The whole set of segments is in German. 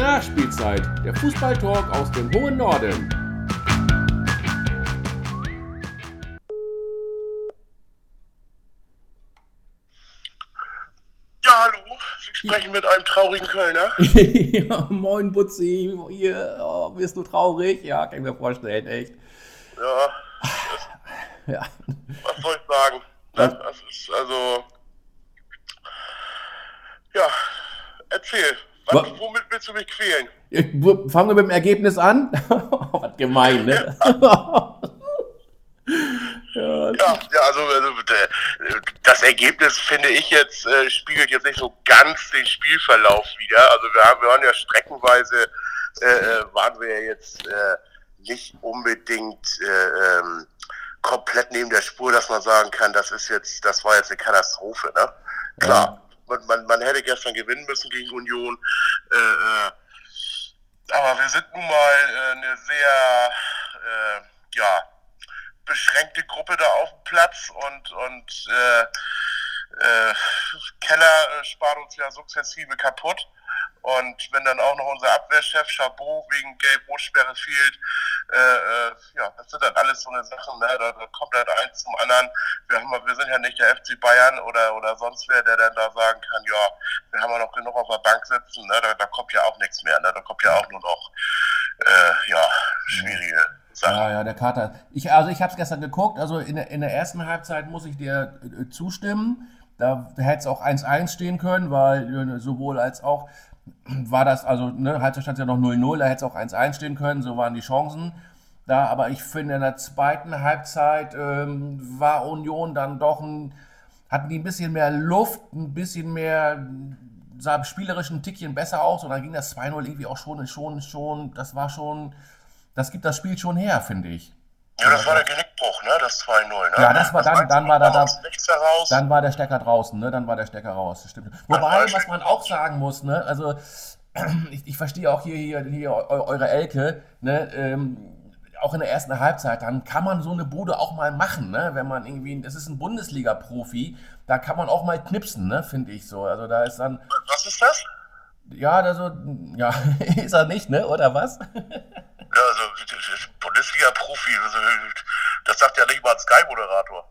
Nachspielzeit, der Fußballtalk aus dem hohen Norden. Ja, hallo, Sie sprechen mit einem traurigen Kölner. ja, moin Butzi, hier, oh, bist du traurig? Ja, kann ich mir vorstellen, echt. Ja, Ja. was soll ich sagen? Ne? Das ist also. Ja, erzähl. Was, Wa- womit willst du mich quälen? Fangen wir mit dem Ergebnis an. Was gemein, ne? ja, Ja, ja also, also äh, das Ergebnis finde ich jetzt äh, spiegelt jetzt nicht so ganz den Spielverlauf wider. Also wir haben, wir waren ja streckenweise äh, äh, waren wir ja jetzt äh, nicht unbedingt äh, ähm, komplett neben der Spur, dass man sagen kann, das ist jetzt, das war jetzt eine Katastrophe, ne? Klar. Man, man, man hätte gestern gewinnen müssen gegen Union. Äh, äh, aber wir sind nun mal äh, eine sehr äh, ja, beschränkte Gruppe da auf dem Platz und, und äh, äh, Keller spart uns ja sukzessive kaputt. Und wenn dann auch noch unser Abwehrchef Chabot wegen Gelb-Rot-Sperre fehlt, äh, äh, ja, das sind dann alles so eine Sachen, ne? da, da kommt halt eins zum anderen. Wir, haben, wir sind ja nicht der FC Bayern oder, oder sonst wer, der dann da sagen kann, ja, wir haben ja noch genug auf der Bank sitzen, ne? da, da kommt ja auch nichts mehr, ne? da kommt ja auch nur noch äh, ja, schwierige Sachen. Ja, ja, der Kater. Ich, also ich habe es gestern geguckt, also in der, in der ersten Halbzeit muss ich dir äh, zustimmen. Da hätte es auch 1-1 stehen können, weil äh, sowohl als auch war das, also ne, Halbzeit stand ja noch 0-0, da hätte es auch 1-1 stehen können, so waren die Chancen. Da, aber ich finde, in der zweiten Halbzeit ähm, war Union dann doch ein, hatten die ein bisschen mehr Luft, ein bisschen mehr, sah spielerisch ein Tickchen besser aus und dann ging das 2-0 irgendwie auch schon, schon, schon, das war schon, das gibt das Spiel schon her, finde ich. Ja, das war der Genickbruch, ne? Das 2-0, ne? Ja, das war dann- dann war da- da. Dann war der Stecker draußen, ne? Dann war der Stecker raus. Stimmt. Wobei, was man auch sagen muss, ne? Also, ich, ich verstehe auch hier, hier, hier eu- eure Elke, ne? Ähm, auch in der ersten Halbzeit, dann kann man so eine Bude auch mal machen, ne? Wenn man irgendwie, das ist ein Bundesliga-Profi, da kann man auch mal knipsen, ne? Finde ich so. Also da ist dann, Was ist das? ja, also, ja, ist er nicht, ne? Oder was? Ja, also Bundesliga-Profi, das sagt ja nicht mal ein Sky-Moderator.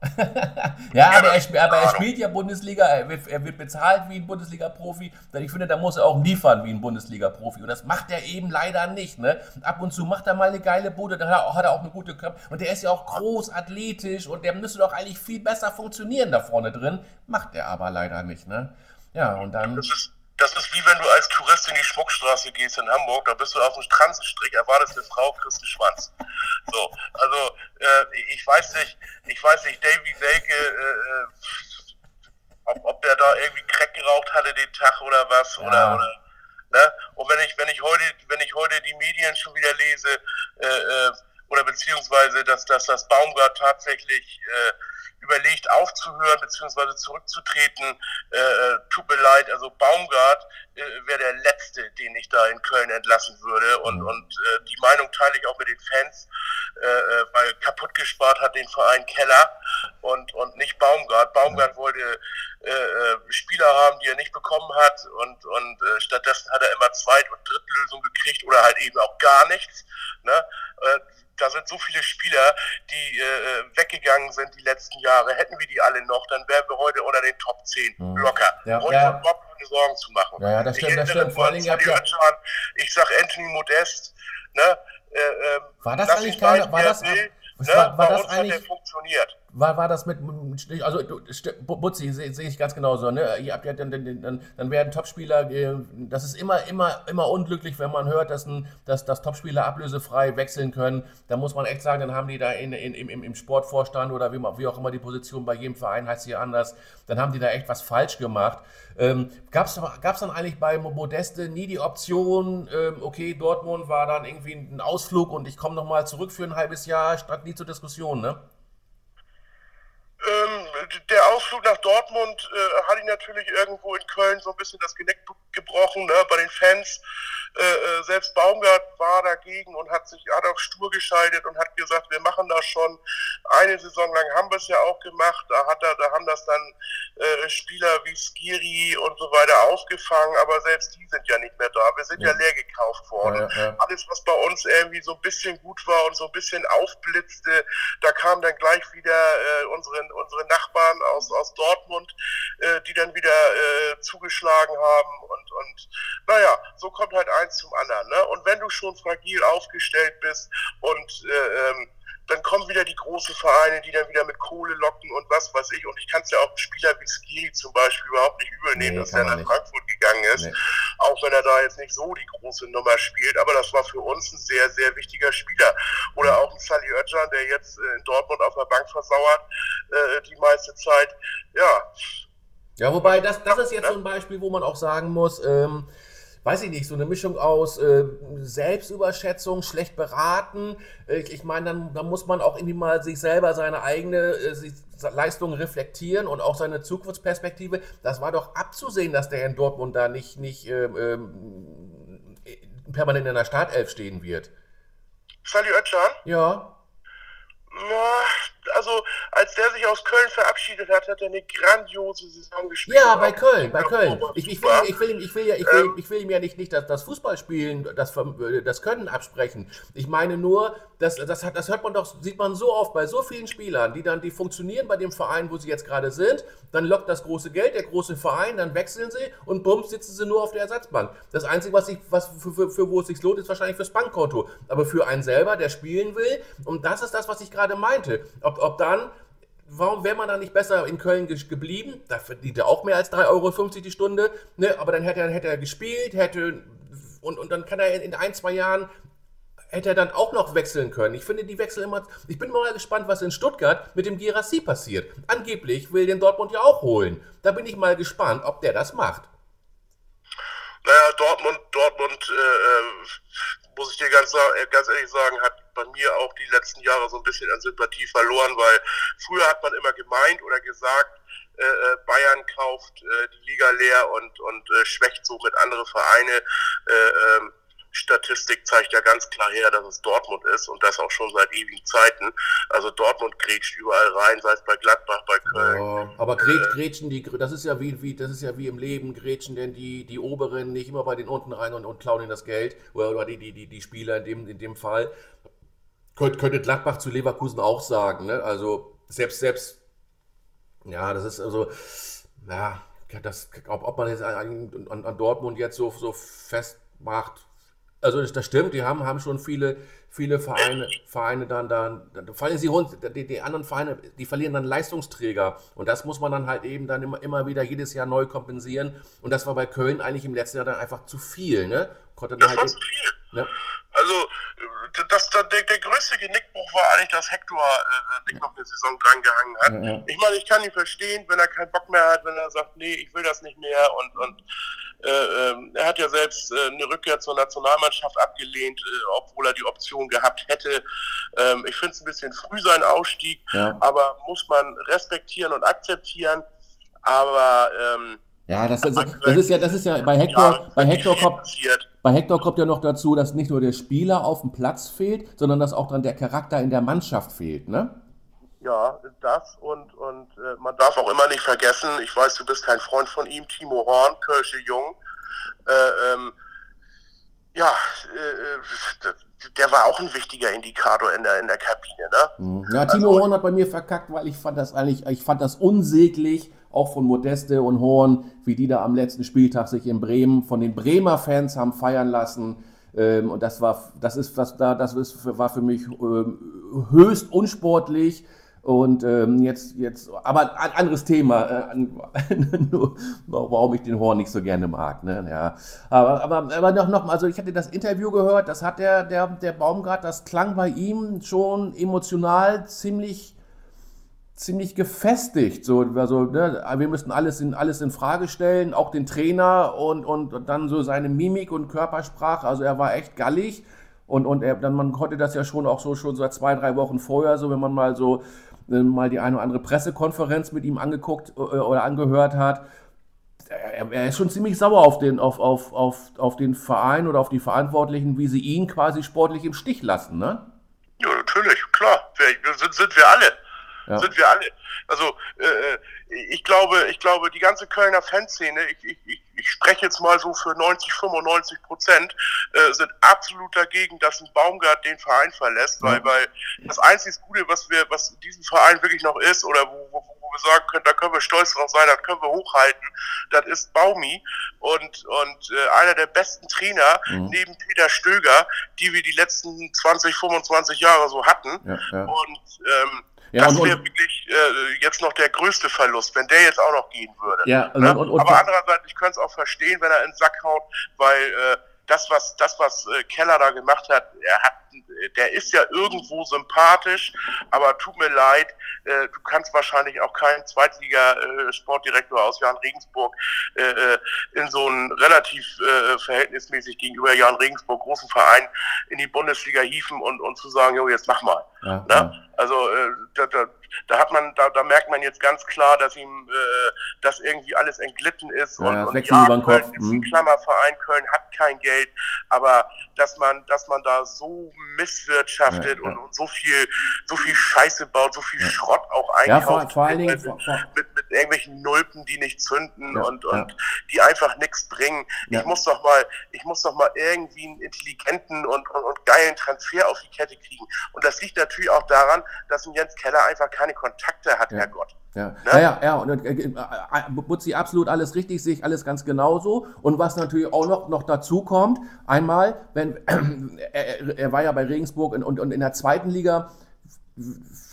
Ja, Ja, aber, er, aber er spielt ja Bundesliga, er wird, bezahlt wie ein Bundesliga-Profi. Denn ich finde, da muss er auch liefern wie ein Bundesliga-Profi. Und das macht er eben leider nicht. Ne? Ab und zu macht er mal eine geile Bude, dann hat er, auch- hat er auch eine gute Körper. Und der ist ja auch groß, athletisch und der müsste doch eigentlich viel besser funktionieren da vorne drin. Macht er aber leider nicht. Ne? Ja, und dann. Das ist, das ist wie wenn du als Tourist in die Schmuckstraße gehst in Hamburg, da bist du auf dem Transenstrick, erwartest eine Frau, kriegst einen Schwanz. So, also äh, ich weiß nicht, ich weiß nicht, Davy Selke, äh, äh, ob, ob der da irgendwie Crack geraucht hatte den Tag oder was, Ja. oder, oder ne? Und wenn ich, wenn ich heute, wenn ich heute die Medien schon wieder lese, äh, äh, oder beziehungsweise, dass, dass das Baumgart tatsächlich äh, überlegt aufzuhören beziehungsweise zurückzutreten, äh, äh, tut mir leid, also Baumgart äh, wäre der Letzte, den ich da in Köln entlassen würde und, Mhm. und äh, die Meinung teile ich auch mit den Fans, äh, äh, weil kaputt gespart hat den Verein Keller und, und nicht Baumgart. Baumgart wollte äh, äh, Spieler haben, die er nicht bekommen hat und, und stattdessen hat er immer Zweit- und Drittlösung gekriegt oder halt eben auch gar nichts. Ne? Da sind so viele Spieler, die äh, weggegangen sind die letzten Jahre. Hätten wir die alle noch, dann wären wir heute unter den Top 10 Mhm. locker. Ja, Ohne ja. uns keine Sorgen zu machen. Ja, ja, das Ich stimmt, das stimmt. Vor allen Dingen, ihr habt. Özcan. Ich sag Anthony Modest, ne? Äh, ähm, War das eigentlich keine- war das- will, ne? war- war das eigentlich- funktioniert. War, war das mit, also Butzi, sehe seh ich ganz genauso, ne? Ihr habt ja dann, dann, dann, werden Topspieler, äh, das ist immer, immer, immer unglücklich, wenn man hört, dass, ein, dass, dass Topspieler ablösefrei wechseln können. Da muss man echt sagen, dann haben die da in, in, im, im- Sportvorstand oder wie, wie auch immer die Position bei jedem Verein heißt hier anders, dann haben die da echt was falsch gemacht. Ähm, Gab es dann eigentlich bei Modeste nie die Option, ähm, okay, Dortmund war dann irgendwie ein Ausflug und ich komme nochmal zurück für ein halbes Jahr, stand nie zur Diskussion, ne? Ähm, der Ausflug nach Dortmund äh, hat ihn natürlich irgendwo in Köln so ein bisschen das Genick gebrochen, ne, bei den Fans. Äh, äh, selbst Baumgart war dagegen und hat sich hat auch stur geschaltet und hat gesagt, wir machen das schon. Eine Saison lang haben wir es ja auch gemacht. Da hat er, da haben das dann äh, Spieler wie Skiri und so weiter aufgefangen, aber selbst die sind ja nicht mehr da. Wir sind ja, ja leer gekauft worden. Ja, ja. Alles, was bei uns irgendwie so ein bisschen gut war und so ein bisschen aufblitzte, da kam dann gleich wieder äh, unsere, unsere Nachbarn aus, aus Dortmund, äh, die dann wieder zugeschlagen haben und, und naja, so kommt halt eins zum anderen. Ne? Und wenn du schon fragil aufgestellt bist und äh, ähm, dann kommen wieder die großen Vereine, die dann wieder mit Kohle locken und was weiß ich. Und ich kann es ja auch einen Spieler wie Skiri zum Beispiel überhaupt nicht übernehmen, nee, dass er nach nicht. Frankfurt gegangen ist. Nee. Auch wenn er da jetzt nicht so die große Nummer spielt. Aber das war für uns ein sehr, sehr wichtiger Spieler. Oder auch ein Sally Özcan, der jetzt äh, in Dortmund auf der Bank versauert, äh, die meiste Zeit. Ja. Ja, wobei, das, das ist jetzt so ein Beispiel, wo man auch sagen muss, ähm, weiß ich nicht, so eine Mischung aus äh, Selbstüberschätzung, schlecht beraten. Äh, ich meine, dann, dann, muss man auch irgendwie mal sich selber seine eigene äh, Leistung reflektieren und auch seine Zukunftsperspektive. Das war doch abzusehen, dass der in Dortmund da nicht, nicht ähm, ähm, permanent in der Startelf stehen wird. Sally Özcan? Ja. Na, also als der sich aus Köln verabschiedet hat, hat er eine grandiose Saison gespielt. Ja, bei Köln, bei Köln. Ich, ich, will, ich, will, ich, will, ja, ich, will, ähm. ich will ihm ja nicht, nicht das, das Fußballspielen, das, das Können absprechen. Ich meine nur, das, das, hat, das hört man doch, sieht man so oft bei so vielen Spielern, die dann, die funktionieren bei dem Verein, wo sie jetzt gerade sind, dann lockt das große Geld, der große Verein, dann wechseln sie und bums, sitzen sie nur auf der Ersatzbank. Das Einzige, was, ich, was für, für, für wo es sich lohnt, ist wahrscheinlich fürs Bankkonto. Aber für einen selber, der spielen will, und das ist das, was ich gerade meinte. Ob, ob dann warum wäre man da nicht besser in Köln geblieben? Da verdient er auch mehr als 3,50 Euro die Stunde. Ne? Aber dann hätte er, hätte er gespielt, hätte und, und dann kann er in ein, zwei Jahren hätte er dann auch noch wechseln können. Ich finde die Wechsel immer. Ich bin mal gespannt, was in Stuttgart mit dem Girassi passiert. Angeblich will den Dortmund ja auch holen. Da bin ich mal gespannt, ob der das macht. Naja, Dortmund, Dortmund, äh, äh muss ich dir ganz, äh, ganz ehrlich sagen, hat bei mir auch die letzten Jahre so ein bisschen an Sympathie verloren, weil früher hat man immer gemeint oder gesagt, äh, äh Bayern kauft äh, die Liga leer und, und äh, schwächt somit andere Vereine. Äh, ähm, Statistik zeigt ja ganz klar her, dass es Dortmund ist und das auch schon seit ewigen Zeiten. Also Dortmund grätscht überall rein, sei es bei Gladbach, bei Köln. Oh, aber äh, grätschen die, das ist ja wie, wie, das ist ja wie im Leben, grätschen denn die, die Oberen nicht immer bei den unten rein und, und klauen ihnen das Geld oder, oder die, die, die, die Spieler in dem, in dem Fall. Könnt, könnte Gladbach zu Leverkusen auch sagen, ne? Also selbst, selbst, ja, das ist also, ja, das, ob, ob man jetzt an, an, an Dortmund jetzt so, so festmacht, also das stimmt, die haben, haben schon viele, viele Vereine, Vereine dann, dann, dann fallen sie runter, die, die, anderen Vereine, die verlieren dann Leistungsträger und das muss man dann halt eben dann immer, immer wieder jedes Jahr neu kompensieren und das war bei Köln eigentlich im letzten Jahr dann einfach zu viel, ne? Konnte das halt war zu viel. Ne? Also das, das, der, der größte Genickbruch war eigentlich, dass Hector äh, nicht noch eine Saison drangehangen hat. Ja, ja. Ich meine, ich kann ihn verstehen, wenn er keinen Bock mehr hat, wenn er sagt, nee, ich will das nicht mehr und, und äh, äh, er hat ja selbst äh, eine Rückkehr zur Nationalmannschaft abgelehnt, äh, obwohl er die Option gehabt hätte. Ähm, ich finde es ein bisschen früh sein Ausstieg, ja. aber muss man respektieren und akzeptieren. Aber ähm, ja, das, das, das, ist ja, das ist ja bei Hector, bei Hector kommt, bei Hector kommt ja noch dazu, dass nicht nur der Spieler auf dem Platz fehlt, sondern dass auch dann der Charakter in der Mannschaft fehlt, ne? Ja, das und, und äh, man darf auch immer nicht vergessen, ich weiß, du bist kein Freund von ihm, Timo Horn, Kirsche Jung. Äh, ähm, ja, äh, der war auch ein wichtiger Indikator in der, in der Kabine. Ne? Mhm. Ja, Timo also, Horn hat bei mir verkackt, weil ich fand das eigentlich, ich fand das unsäglich, auch von Modeste und Horn, wie die da am letzten Spieltag sich in Bremen von den Bremer Fans haben feiern lassen. Ähm, und das war, das ist, das, das ist, war für mich ähm, höchst unsportlich. Und ähm, jetzt, jetzt, aber ein anderes Thema, äh, warum ich den Horn nicht so gerne mag. Ne? Ja. Aber, aber, aber noch, noch, also ich hatte das Interview gehört, das hat der, der, der Baumgart, das klang bei ihm schon emotional ziemlich, ziemlich gefestigt. So, also, ne, wir müssten alles in, alles in Frage stellen, auch den Trainer und, und, dann so seine Mimik und Körpersprache. Also er war echt gallig. Und, und er, dann, man konnte das ja schon auch so schon seit zwei, drei Wochen vorher, so wenn man mal so mal die eine oder andere Pressekonferenz mit ihm angeguckt äh, oder angehört hat. er, er, ist schon ziemlich sauer auf den, auf, auf, auf, auf den Verein oder auf die Verantwortlichen, wie sie ihn quasi sportlich im Stich lassen, ne? Ja, natürlich, klar. Sind, sind wir alle. Ja. Sind wir alle. Also äh, äh, ich glaube, ich glaube, die ganze Kölner Fanszene, ich, ich, ich, spreche jetzt mal so für 90, 95 Prozent, äh, sind absolut dagegen, dass ein Baumgart den Verein verlässt, weil, weil das einzige Gute, was wir, was diesem Verein wirklich noch ist, oder wo, wo, wo wir sagen können, da können wir stolz drauf sein, das können wir hochhalten, das ist Baumi und, und äh, einer der besten Trainer mhm. neben Peter Stöger, die wir die letzten 20, 25 Jahre so hatten. Ja, ja. Und ähm, ja, das wäre wirklich äh, jetzt noch der größte Verlust, wenn der jetzt auch noch gehen würde. Ja, ne? und, und, Aber andererseits, ich könnte es auch verstehen, wenn er in den Sack haut, weil äh, das, was, das, was äh, Keller da gemacht hat, er hat, der ist ja irgendwo sympathisch, aber tut mir leid, äh, du kannst wahrscheinlich auch keinen Zweitliga-Sportdirektor aus Jan Regensburg äh, äh, in so einen relativ äh, verhältnismäßig gegenüber Jan Regensburg großen Verein in die Bundesliga hieven und, und zu sagen, jo, jetzt mach mal. Ja, ne? ja. Also äh, da, da, da hat man, da, da merkt man jetzt ganz klar, dass ihm äh, das irgendwie alles entglitten ist. Ja, und, und ja, Köln ist ein mhm. Klammerverein, Köln hat kein Geld, aber dass man, dass man da so misswirtschaftet ja, und, und, so viel, so viel Scheiße baut, so viel Schrott auch einkauft. Ja, vor, vor allen Dingen mit, mit, irgendwelchen Nulpen, die nicht zünden und, und die einfach nichts bringen. Ich muss doch mal, ich muss doch mal irgendwie einen intelligenten und, und, und geilen Transfer auf die Kette kriegen. Und das liegt natürlich auch daran, dass ein Jens Keller einfach keine Kontakte hat, ja. Herrgott. Ja. Ne? ja, ja, ja, und äh, äh, Butzi absolut alles richtig, sehe ich alles ganz genauso. Und was natürlich auch noch, noch dazu kommt, einmal, wenn er, er war ja bei Regensburg und, und, und in der zweiten Liga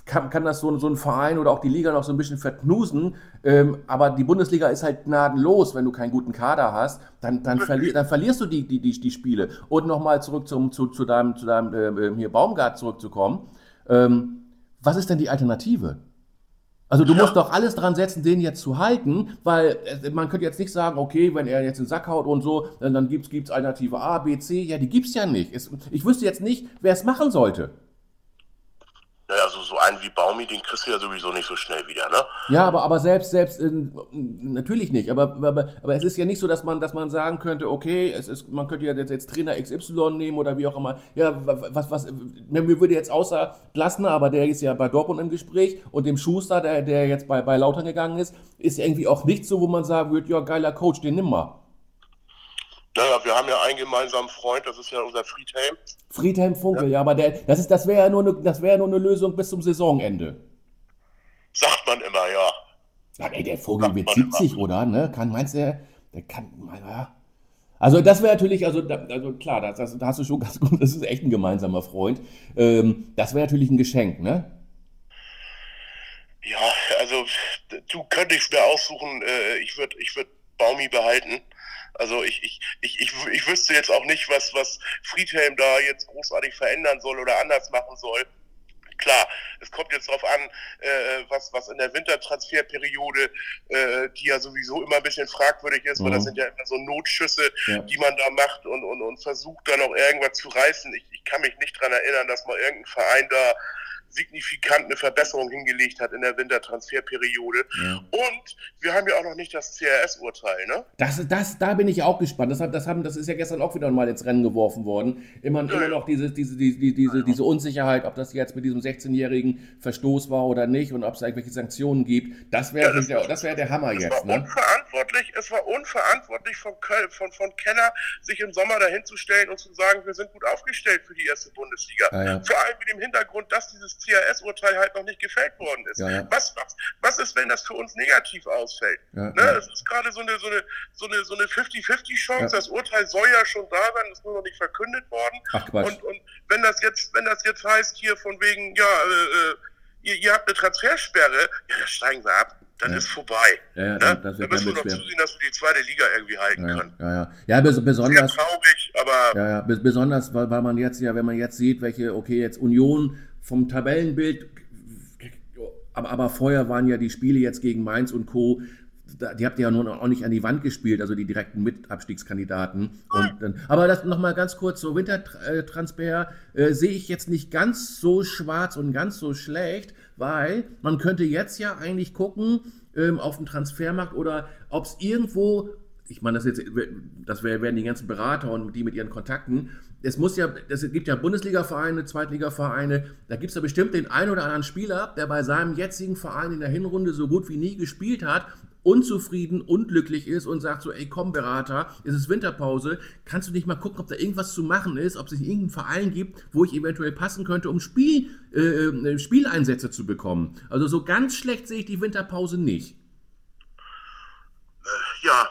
kann, kann das so, so ein Verein oder auch die Liga noch so ein bisschen verknusen. Ähm, aber die Bundesliga ist halt gnadenlos, wenn du keinen guten Kader hast, dann, dann, verli dann verlierst du die, die, die, die Spiele. Und nochmal zurück zum, zu, zu deinem, zu deinem äh, hier Baumgart zurückzukommen. Ähm, was ist denn die Alternative? Also du musst doch alles dran setzen, den jetzt zu halten, weil äh, man könnte jetzt nicht sagen, okay, wenn er jetzt den Sack haut und so, dann gibt es Alternative A, B, C. Ja, die gibt es ja nicht. Ich wüsste jetzt nicht, wer es machen sollte. Naja, also so einen wie Baumi, den kriegst du ja sowieso nicht so schnell wieder, ne? Ja, aber, aber selbst, selbst, natürlich nicht. Aber, aber, aber es ist ja nicht so, dass man, dass man sagen könnte, okay, es ist, man könnte ja jetzt, jetzt Trainer XY nehmen oder wie auch immer. Ja, was, was, mir würde jetzt außer Glasner, aber der ist ja bei Dortmund im Gespräch und dem Schuster, der, der jetzt bei, bei Lautern gegangen ist, ist irgendwie auch nicht so, wo man sagen würde, ja, geiler Coach, den nimm mal. Naja, wir haben ja einen gemeinsamen Freund, das ist ja unser Friedhelm. Friedhelm Funkel, ja, ja aber der, das, das wäre ja nur eine, das nur eine Lösung bis zum Saisonende. Sagt man immer, ja. Ja, ey, der Vogel wird 70, immer. oder? Ne? Kann, meinst du, der kann, ja. Also das wäre natürlich, also, also klar, das, das, da hast du schon ganz gut, das ist echt ein gemeinsamer Freund. Ähm, das wäre natürlich ein Geschenk, ne? Ja, also du könntest mir aussuchen, äh, ich würde ich würd Baumi behalten. Also ich, ich, ich, ich, ich wüsste jetzt auch nicht, was, was Friedhelm da jetzt großartig verändern soll oder anders machen soll. Klar, es kommt jetzt darauf an, äh, was, was in der Wintertransferperiode, äh, die ja sowieso immer ein bisschen fragwürdig ist, mhm. weil das mhm. sind ja immer so Notschüsse, ja. die man da macht und, und, und versucht dann auch irgendwas zu reißen. Ich, ich kann mich nicht dran erinnern, dass mal irgendein Verein da signifikant eine Verbesserung hingelegt hat in der Wintertransferperiode. Ja. Und wir haben ja auch noch nicht das CRS-Urteil, ne? Das, das, da bin ich auch gespannt. Das, das, haben, das ist ja gestern auch wieder mal ins Rennen geworfen worden. Immer, ja, immer noch diese, diese, diese, diese, diese Unsicherheit, ob das jetzt mit diesem 16-jährigen Verstoß war oder nicht und ob es irgendwelche Sanktionen gibt. Das wäre ja, das, der, das wär der Hammer jetzt. Ne? Unverantwortlich, es war unverantwortlich von, Köln, von, von Kenner, sich im Sommer dahin zu stellen und zu sagen, wir sind gut aufgestellt für die erste Bundesliga. Ah, Vor allem mit dem Hintergrund, dass dieses CAS-Urteil halt noch nicht gefällt worden ist. Ja, ja. Was, was, was ist, wenn das für uns negativ ausfällt? Ja, ne? Es ist gerade so eine, so eine, so eine, so eine 50-50-Chance. Das Urteil soll ja schon da sein, ist nur noch nicht verkündet worden. Ach, und, und wenn das jetzt, wenn das jetzt heißt hier von wegen, ja, äh, äh ihr, ihr, habt eine Transfersperre, ja, dann steigen wir ab. Dann ist vorbei. Ja, ja, ne? dann, dann müssen wir noch zusehen, dass wir die zweite Liga irgendwie halten ja, können. Ja, ja. ja besonders. Sehr traurig, aber. Ja, ja, besonders, weil, weil man jetzt ja, wenn man jetzt sieht, welche, okay, jetzt Union vom Tabellenbild, aber, vorher waren ja die Spiele jetzt gegen Mainz und Co., die habt ihr ja nun auch nicht an die Wand gespielt, also die direkten Mitabstiegskandidaten. Und aber das nochmal ganz kurz, so Wintertransfer äh, sehe ich jetzt nicht ganz so schwarz und ganz so schlecht, weil man könnte jetzt ja eigentlich gucken, ähm, auf dem Transfermarkt oder ob es irgendwo, ich meine, das, jetzt, das werden die ganzen Berater und die mit ihren Kontakten, es muss ja, es gibt ja Bundesliga-Vereine, Zweitliga-Vereine, da gibt es ja bestimmt den einen oder anderen Spieler, der bei seinem jetzigen Verein in der Hinrunde so gut wie nie gespielt hat, unzufrieden, unglücklich ist und sagt so, ey komm Berater, es ist Winterpause, kannst du nicht mal gucken, ob da irgendwas zu machen ist, ob es irgendeinen Verein gibt, wo ich eventuell passen könnte, um Spiel, äh, äh Spieleinsätze zu bekommen. Also so ganz schlecht sehe ich die Winterpause nicht ja,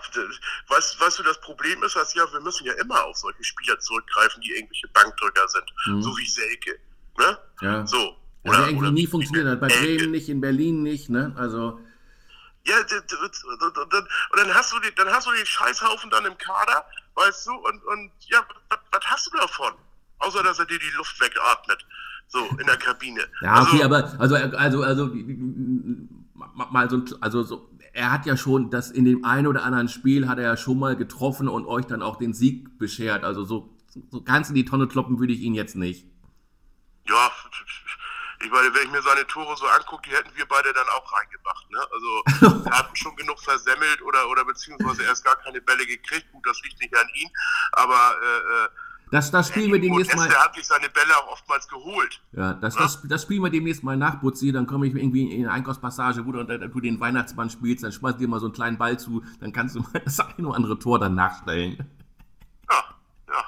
weißt, weißt du, das Problem ist, dass ja, wir müssen ja immer auf solche Spieler zurückgreifen, die irgendwelche Bankdrücker sind, mhm. so wie Selke. Ne? Ja. So. Oder, ja, irgendwie oder nie funktioniert hat. Bei Bremen nicht, in Berlin nicht, ne? Also. Ja, und dann hast du den, dann hast du den Scheißhaufen dann im Kader, weißt du, und, und ja, was hast du davon? Außer dass er dir die Luft wegatmet. So, in der Kabine. Ja, okay, also, aber also, also, also, mal so, also so er hat ja schon das in dem einen oder anderen Spiel hat er ja schon mal getroffen und euch dann auch den Sieg beschert. Also so, so ganz in die Tonne kloppen würde ich ihn jetzt nicht. Ja, ich meine, wenn ich mir seine Tore so angucke, die hätten wir beide dann auch reingemacht. Ne? Also er hat schon genug versemmelt oder, oder beziehungsweise erst gar keine Bälle gekriegt. Gut, das liegt nicht an ihm. Aber äh, äh das, das spielen wir demnächst mal. Der hat sich seine Bälle auch oftmals geholt. Ja, das, das, das spielen wir demnächst mal nach, Butzi. Dann komme ich irgendwie in eine Einkaufspassage, wo du, du den Weihnachtsmann spielst, dann schmeißt dir mal so einen kleinen Ball zu, dann kannst du mal das eine oder andere Tor dann nachstellen. Ja, ja.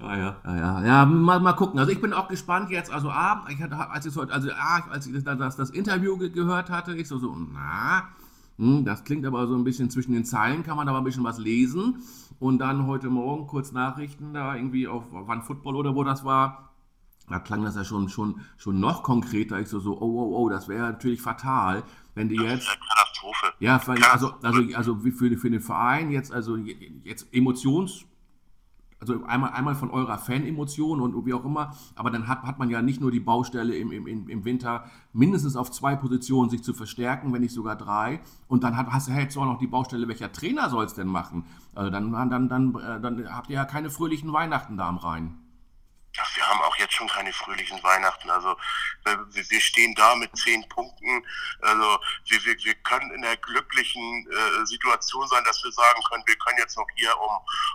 Ja, ja, ja, ja. ja mal, mal gucken. Also ich bin auch gespannt jetzt. Also A, ich hatte, als ich heute, also A, als ich das, das, Interview ge gehört hatte, ich so, so, na, hm, das klingt aber so ein bisschen zwischen den Zeilen, kann man aber ein bisschen was lesen. Und dann heute Morgen kurz Nachrichten da irgendwie auf One Football oder wo das war. Da klang das ja schon, schon, schon noch konkreter. Ich so, so, oh, oh, oh, das wäre natürlich fatal, wenn die jetzt. Katastrophe. Ja, also, also, also für, für den Verein jetzt, also jetzt Emotions, also einmal, einmal von eurer Fan-Emotion und wie auch immer, aber dann hat, hat man ja nicht nur die Baustelle im, im, im Winter mindestens auf zwei Positionen sich zu verstärken, wenn nicht sogar drei. Und dann hat, hast du jetzt auch noch die Baustelle, welcher Trainer soll es denn machen? Also dann, dann, dann, äh, dann habt ihr ja keine fröhlichen Weihnachten da am Rhein ja, wir haben auch jetzt schon keine fröhlichen Weihnachten. Also äh, wir stehen da mit zehn Punkten. Also wir, wir, wir können in der glücklichen äh, Situation sein, dass wir sagen können, wir können jetzt noch hier um,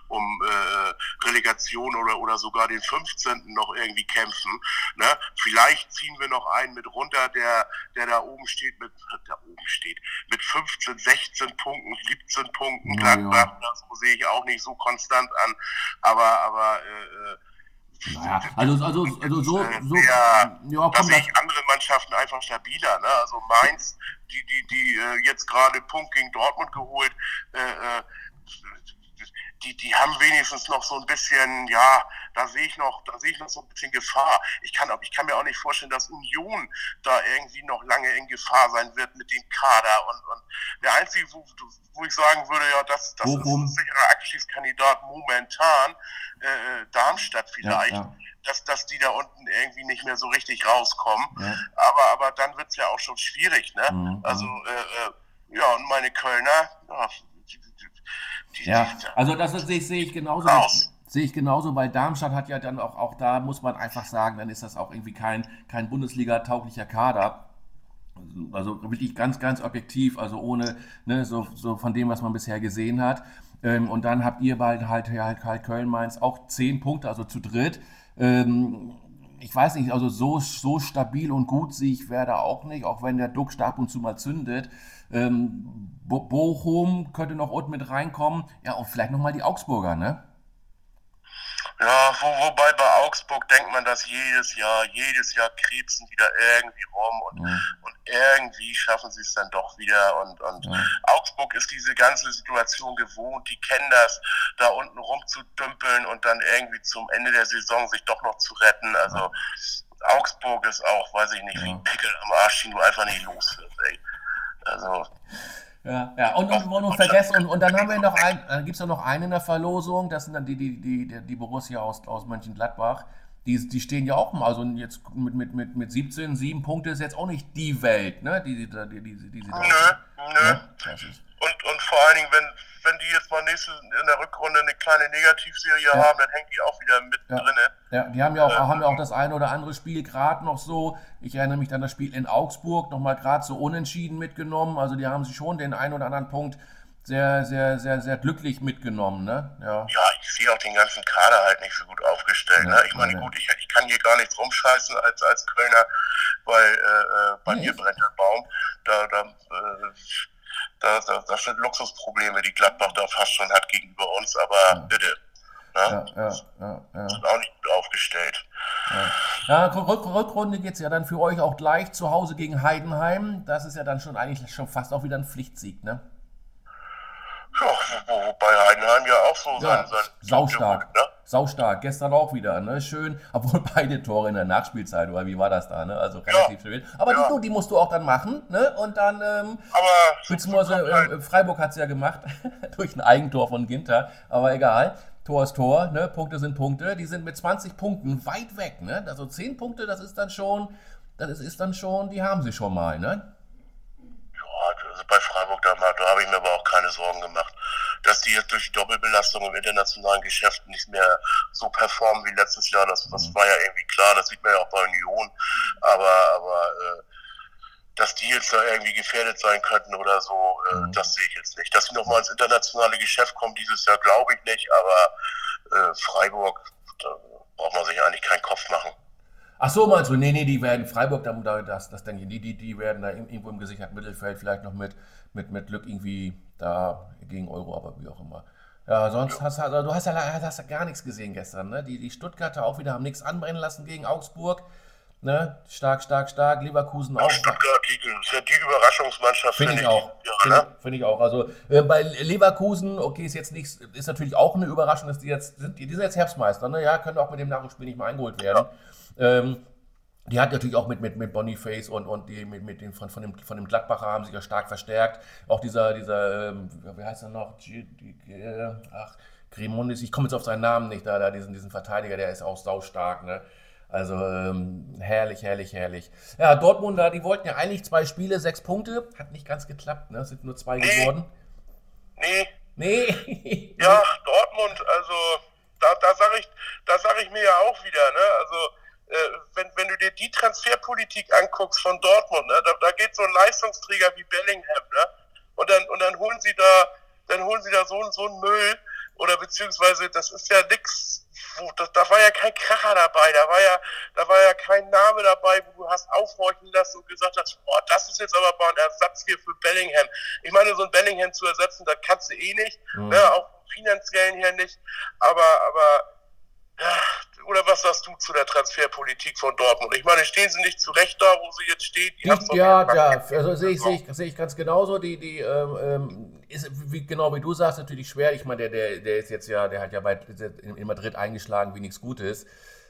um äh, Relegation oder, oder sogar den 15. noch irgendwie kämpfen. Ne? Vielleicht ziehen wir noch einen mit runter, der, der da oben steht, mit da oben steht, mit 15, 16 Punkten, 17 Punkten. Ja, ja. Das sehe ich auch nicht so konstant an. Aber, aber äh, äh naja, also, also, also so, so ja, ja da sehe ich andere Mannschaften einfach stabiler. Ne? Also Mainz, die, die, die äh, jetzt gerade Punkt gegen Dortmund geholt, äh, äh die, die haben wenigstens noch so ein bisschen, ja, da sehe ich noch, da sehe ich noch so ein bisschen Gefahr. Ich kann, ich kann mir auch nicht vorstellen, dass Union da irgendwie noch lange in Gefahr sein wird mit dem Kader. Und, und der einzige, wo, wo ich sagen würde, ja, das, das ist ein sicherer Abschiedskandidat momentan, äh, Darmstadt vielleicht. Ja, ja. Dass, dass die da unten irgendwie nicht mehr so richtig rauskommen. Ja. Aber, aber dann wird es ja auch schon schwierig, ne? Mhm. Also, äh, äh, ja, und meine Kölner, ja, ja, also das sehe ich, ich genauso. Sehe ich genauso, weil Darmstadt hat ja dann auch, auch da, muss man einfach sagen, dann ist das auch irgendwie kein, kein Bundesliga-tauglicher Kader. Also wirklich ganz, ganz objektiv, also ohne, ne, so, so von dem, was man bisher gesehen hat. Ähm, und dann habt ihr bald halt, halt, halt Köln-Mainz auch zehn Punkte, also zu dritt. Ähm, ich weiß nicht, also so, so stabil und gut sehe ich Werder auch nicht, auch wenn der Duck ab und zu mal zündet. Ähm, Bochum könnte noch unten mit reinkommen. Ja, und vielleicht nochmal die Augsburger, ne? Ja, wo, wobei bei Augsburg denkt man das jedes Jahr, jedes Jahr krebsen wieder irgendwie rum und, ja. und irgendwie schaffen sie es dann doch wieder. Und, und ja. Augsburg ist diese ganze Situation gewohnt, die kennen das, da unten rumzudümpeln und dann irgendwie zum Ende der Saison sich doch noch zu retten. Also ja. Augsburg ist auch, weiß ich nicht, wie ein Pickel am Arsch, den du einfach nicht los wirst, ey. Also. Ja, ja, und, und, und, vergessen, und, und dann haben wir noch ein, dann gibt es noch einen in der Verlosung, das sind dann die, die, die, die Borussia aus, aus Mönchengladbach. Die, die stehen ja auch mal, also jetzt mit, mit, mit, mit 17, 7 Punkte ist jetzt auch nicht die Welt, ne? Die, die, die, die, die, die nö, nö. Ja, und, und vor allen Dingen, wenn, wenn die jetzt mal nächste in der Rückrunde eine kleine Negativserie ja. haben, dann hängen die auch wieder mit ja. drin. Ja, die haben ja auch, haben ja auch das eine oder andere Spiel gerade noch so. Ich erinnere mich an das Spiel in Augsburg nochmal gerade so unentschieden mitgenommen. Also die haben sich schon den einen oder anderen Punkt sehr, sehr, sehr, sehr glücklich mitgenommen, ne? Ja, ja ich sehe auch den ganzen Kader halt nicht so gut aufgestellt. Ja, ne? Ich meine, gut, ich, ich kann hier gar nichts rumscheißen als, als Kölner, weil äh, äh bei nee. mir brennt der Baum. Da, da, äh, da, da, das sind Luxusprobleme, die Gladbach da fast schon hat gegenüber uns, aber ja. bitte. Ne? Ja, ja. Sind auch nicht gut aufgestellt. Ja Rück, Rückrunde geht es ja dann für euch auch gleich zu Hause gegen Heidenheim. Das ist ja dann schon eigentlich schon fast auch wieder ein Pflichtsieg, ne? Ja, wobei Heidenheim ja auch so ja, sein, sein Saustark. Ne? Saustark. Gestern auch wieder, ne? Schön, obwohl beide Tore in der Nachspielzeit, oder wie war das da, ne? Also relativ ja, schön. Aber ja. die, die, musst du auch dann machen, ne? Und dann, ähm, aber beziehungsweise äh, Freiburg hat es ja gemacht, durch ein Eigentor von Ginter, aber egal. Tor ist Tor, ne? Punkte sind Punkte. Die sind mit 20 Punkten weit weg, ne? Also 10 Punkte, das ist dann schon, das ist, ist dann schon, die haben sie schon mal, ne? Also bei Freiburg, da, da habe ich mir aber auch keine Sorgen gemacht. Dass die jetzt durch Doppelbelastung im internationalen Geschäft nicht mehr so performen wie letztes Jahr, das, das war ja irgendwie klar, das sieht man ja auch bei Union. Aber, aber äh, dass die jetzt da irgendwie gefährdet sein könnten oder so, äh, mhm. das sehe ich jetzt nicht. Dass sie nochmal ins internationale Geschäft kommen dieses Jahr, glaube ich nicht, aber äh, Freiburg, da braucht man sich eigentlich keinen Kopf machen. Ach so, meinst du? Nee, nee, die werden Freiburg, da, das, das denke ich, die, die, die werden da irgendwo im gesicherten Mittelfeld vielleicht noch mit, mit, mit Glück irgendwie da gegen Euro, aber wie auch immer. Ja, sonst hast also, du hast ja hast gar nichts gesehen gestern, ne? Die, die Stuttgarter auch wieder haben nichts anbrennen lassen gegen Augsburg. Ne? Stark, stark, stark. Leverkusen auch. Stuttgart, die, ja die Überraschungsmannschaft. Finde ich auch. Ja, Finde ne? find ich auch. Also äh, bei Leverkusen, okay, ist jetzt nichts, ist natürlich auch eine Überraschung, dass die jetzt sind, die, die sind jetzt Herbstmeister, ne? Ja, können auch mit dem Nachholspiel nicht mehr eingeholt werden. Ja. Ähm, die hat natürlich auch mit, mit, mit Boniface und, und die mit, mit den, von, von, dem, von dem Gladbacher haben sich ja stark verstärkt. Auch dieser, dieser ähm, wie heißt er noch? G, G, ach, Grimondis, ich komme jetzt auf seinen Namen nicht, da, da diesen, diesen Verteidiger, der ist auch saustark, ne? Also ähm, herrlich, herrlich, herrlich. Ja, Dortmunder, die wollten ja eigentlich zwei Spiele, sechs Punkte. Hat nicht ganz geklappt, ne? Sind nur zwei nee. geworden. Nee. Nee. ja, Dortmund, also da, da sage ich, sag ich mir ja auch wieder, ne? Also wenn, wenn du dir die Transferpolitik anguckst von Dortmund, ne, da, da geht so ein Leistungsträger wie Bellingham, ne, und dann, und dann holen sie da, dann holen sie da so, so einen Müll, oder beziehungsweise, das ist ja nix, wo, da, da war ja kein Kracher dabei, da war ja, da war ja kein Name dabei, wo du hast aufhorchen lassen und gesagt hast, boah, das ist jetzt aber mal ein Ersatz hier für Bellingham. Ich meine, so ein Bellingham zu ersetzen, das kannst du eh nicht, mhm. ne, auch finanziellen her nicht, aber, aber, oder was sagst du zu der Transferpolitik von Dortmund? Ich meine, stehen sie nicht zurecht da, wo sie jetzt stehen? Ja, ja, also sehe ich, sehe ich, sehe ich ganz genauso. Die, die ähm, ähm, ist, wie, genau wie du sagst, natürlich schwer. Ich meine, der, der, der ist jetzt ja, der hat ja bei, in Madrid eingeschlagen wie nichts Gutes.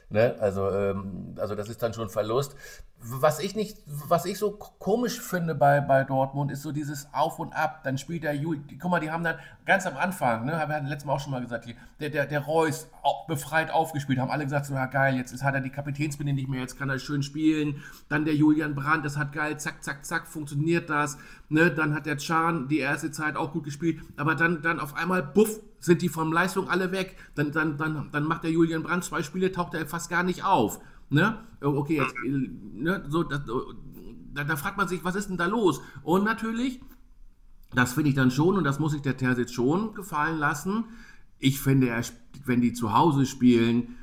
Ne? Also, ähm, also das ist dann schon Verlust. Was ich nicht, was ich so komisch finde bei, bei Dortmund, ist so dieses Auf und Ab. Dann spielt der Juli, guck mal, die haben dann ganz am Anfang, ne, haben wir letztes Mal auch schon mal gesagt, der, der, der Reus befreit aufgespielt, haben alle gesagt, so, ja geil, jetzt hat er die Kapitänsbinde nicht mehr, jetzt kann er schön spielen. Dann der Julian Brandt, das hat geil, zack, zack, zack, funktioniert das. Ne? Dann hat der Chan die erste Zeit auch gut gespielt, aber dann, dann auf einmal, buff, sind die von Leistung alle weg. Dann, dann, dann, dann macht der Julian Brandt zwei Spiele, taucht er fast gar nicht auf. Ne? Oh, okay, jetzt, ne? so, das, da, da fragt man sich, was ist denn da los? Und natürlich, das finde ich dann schon, und das muss sich der Terzic schon gefallen lassen. Ich finde, wenn die zu Hause spielen,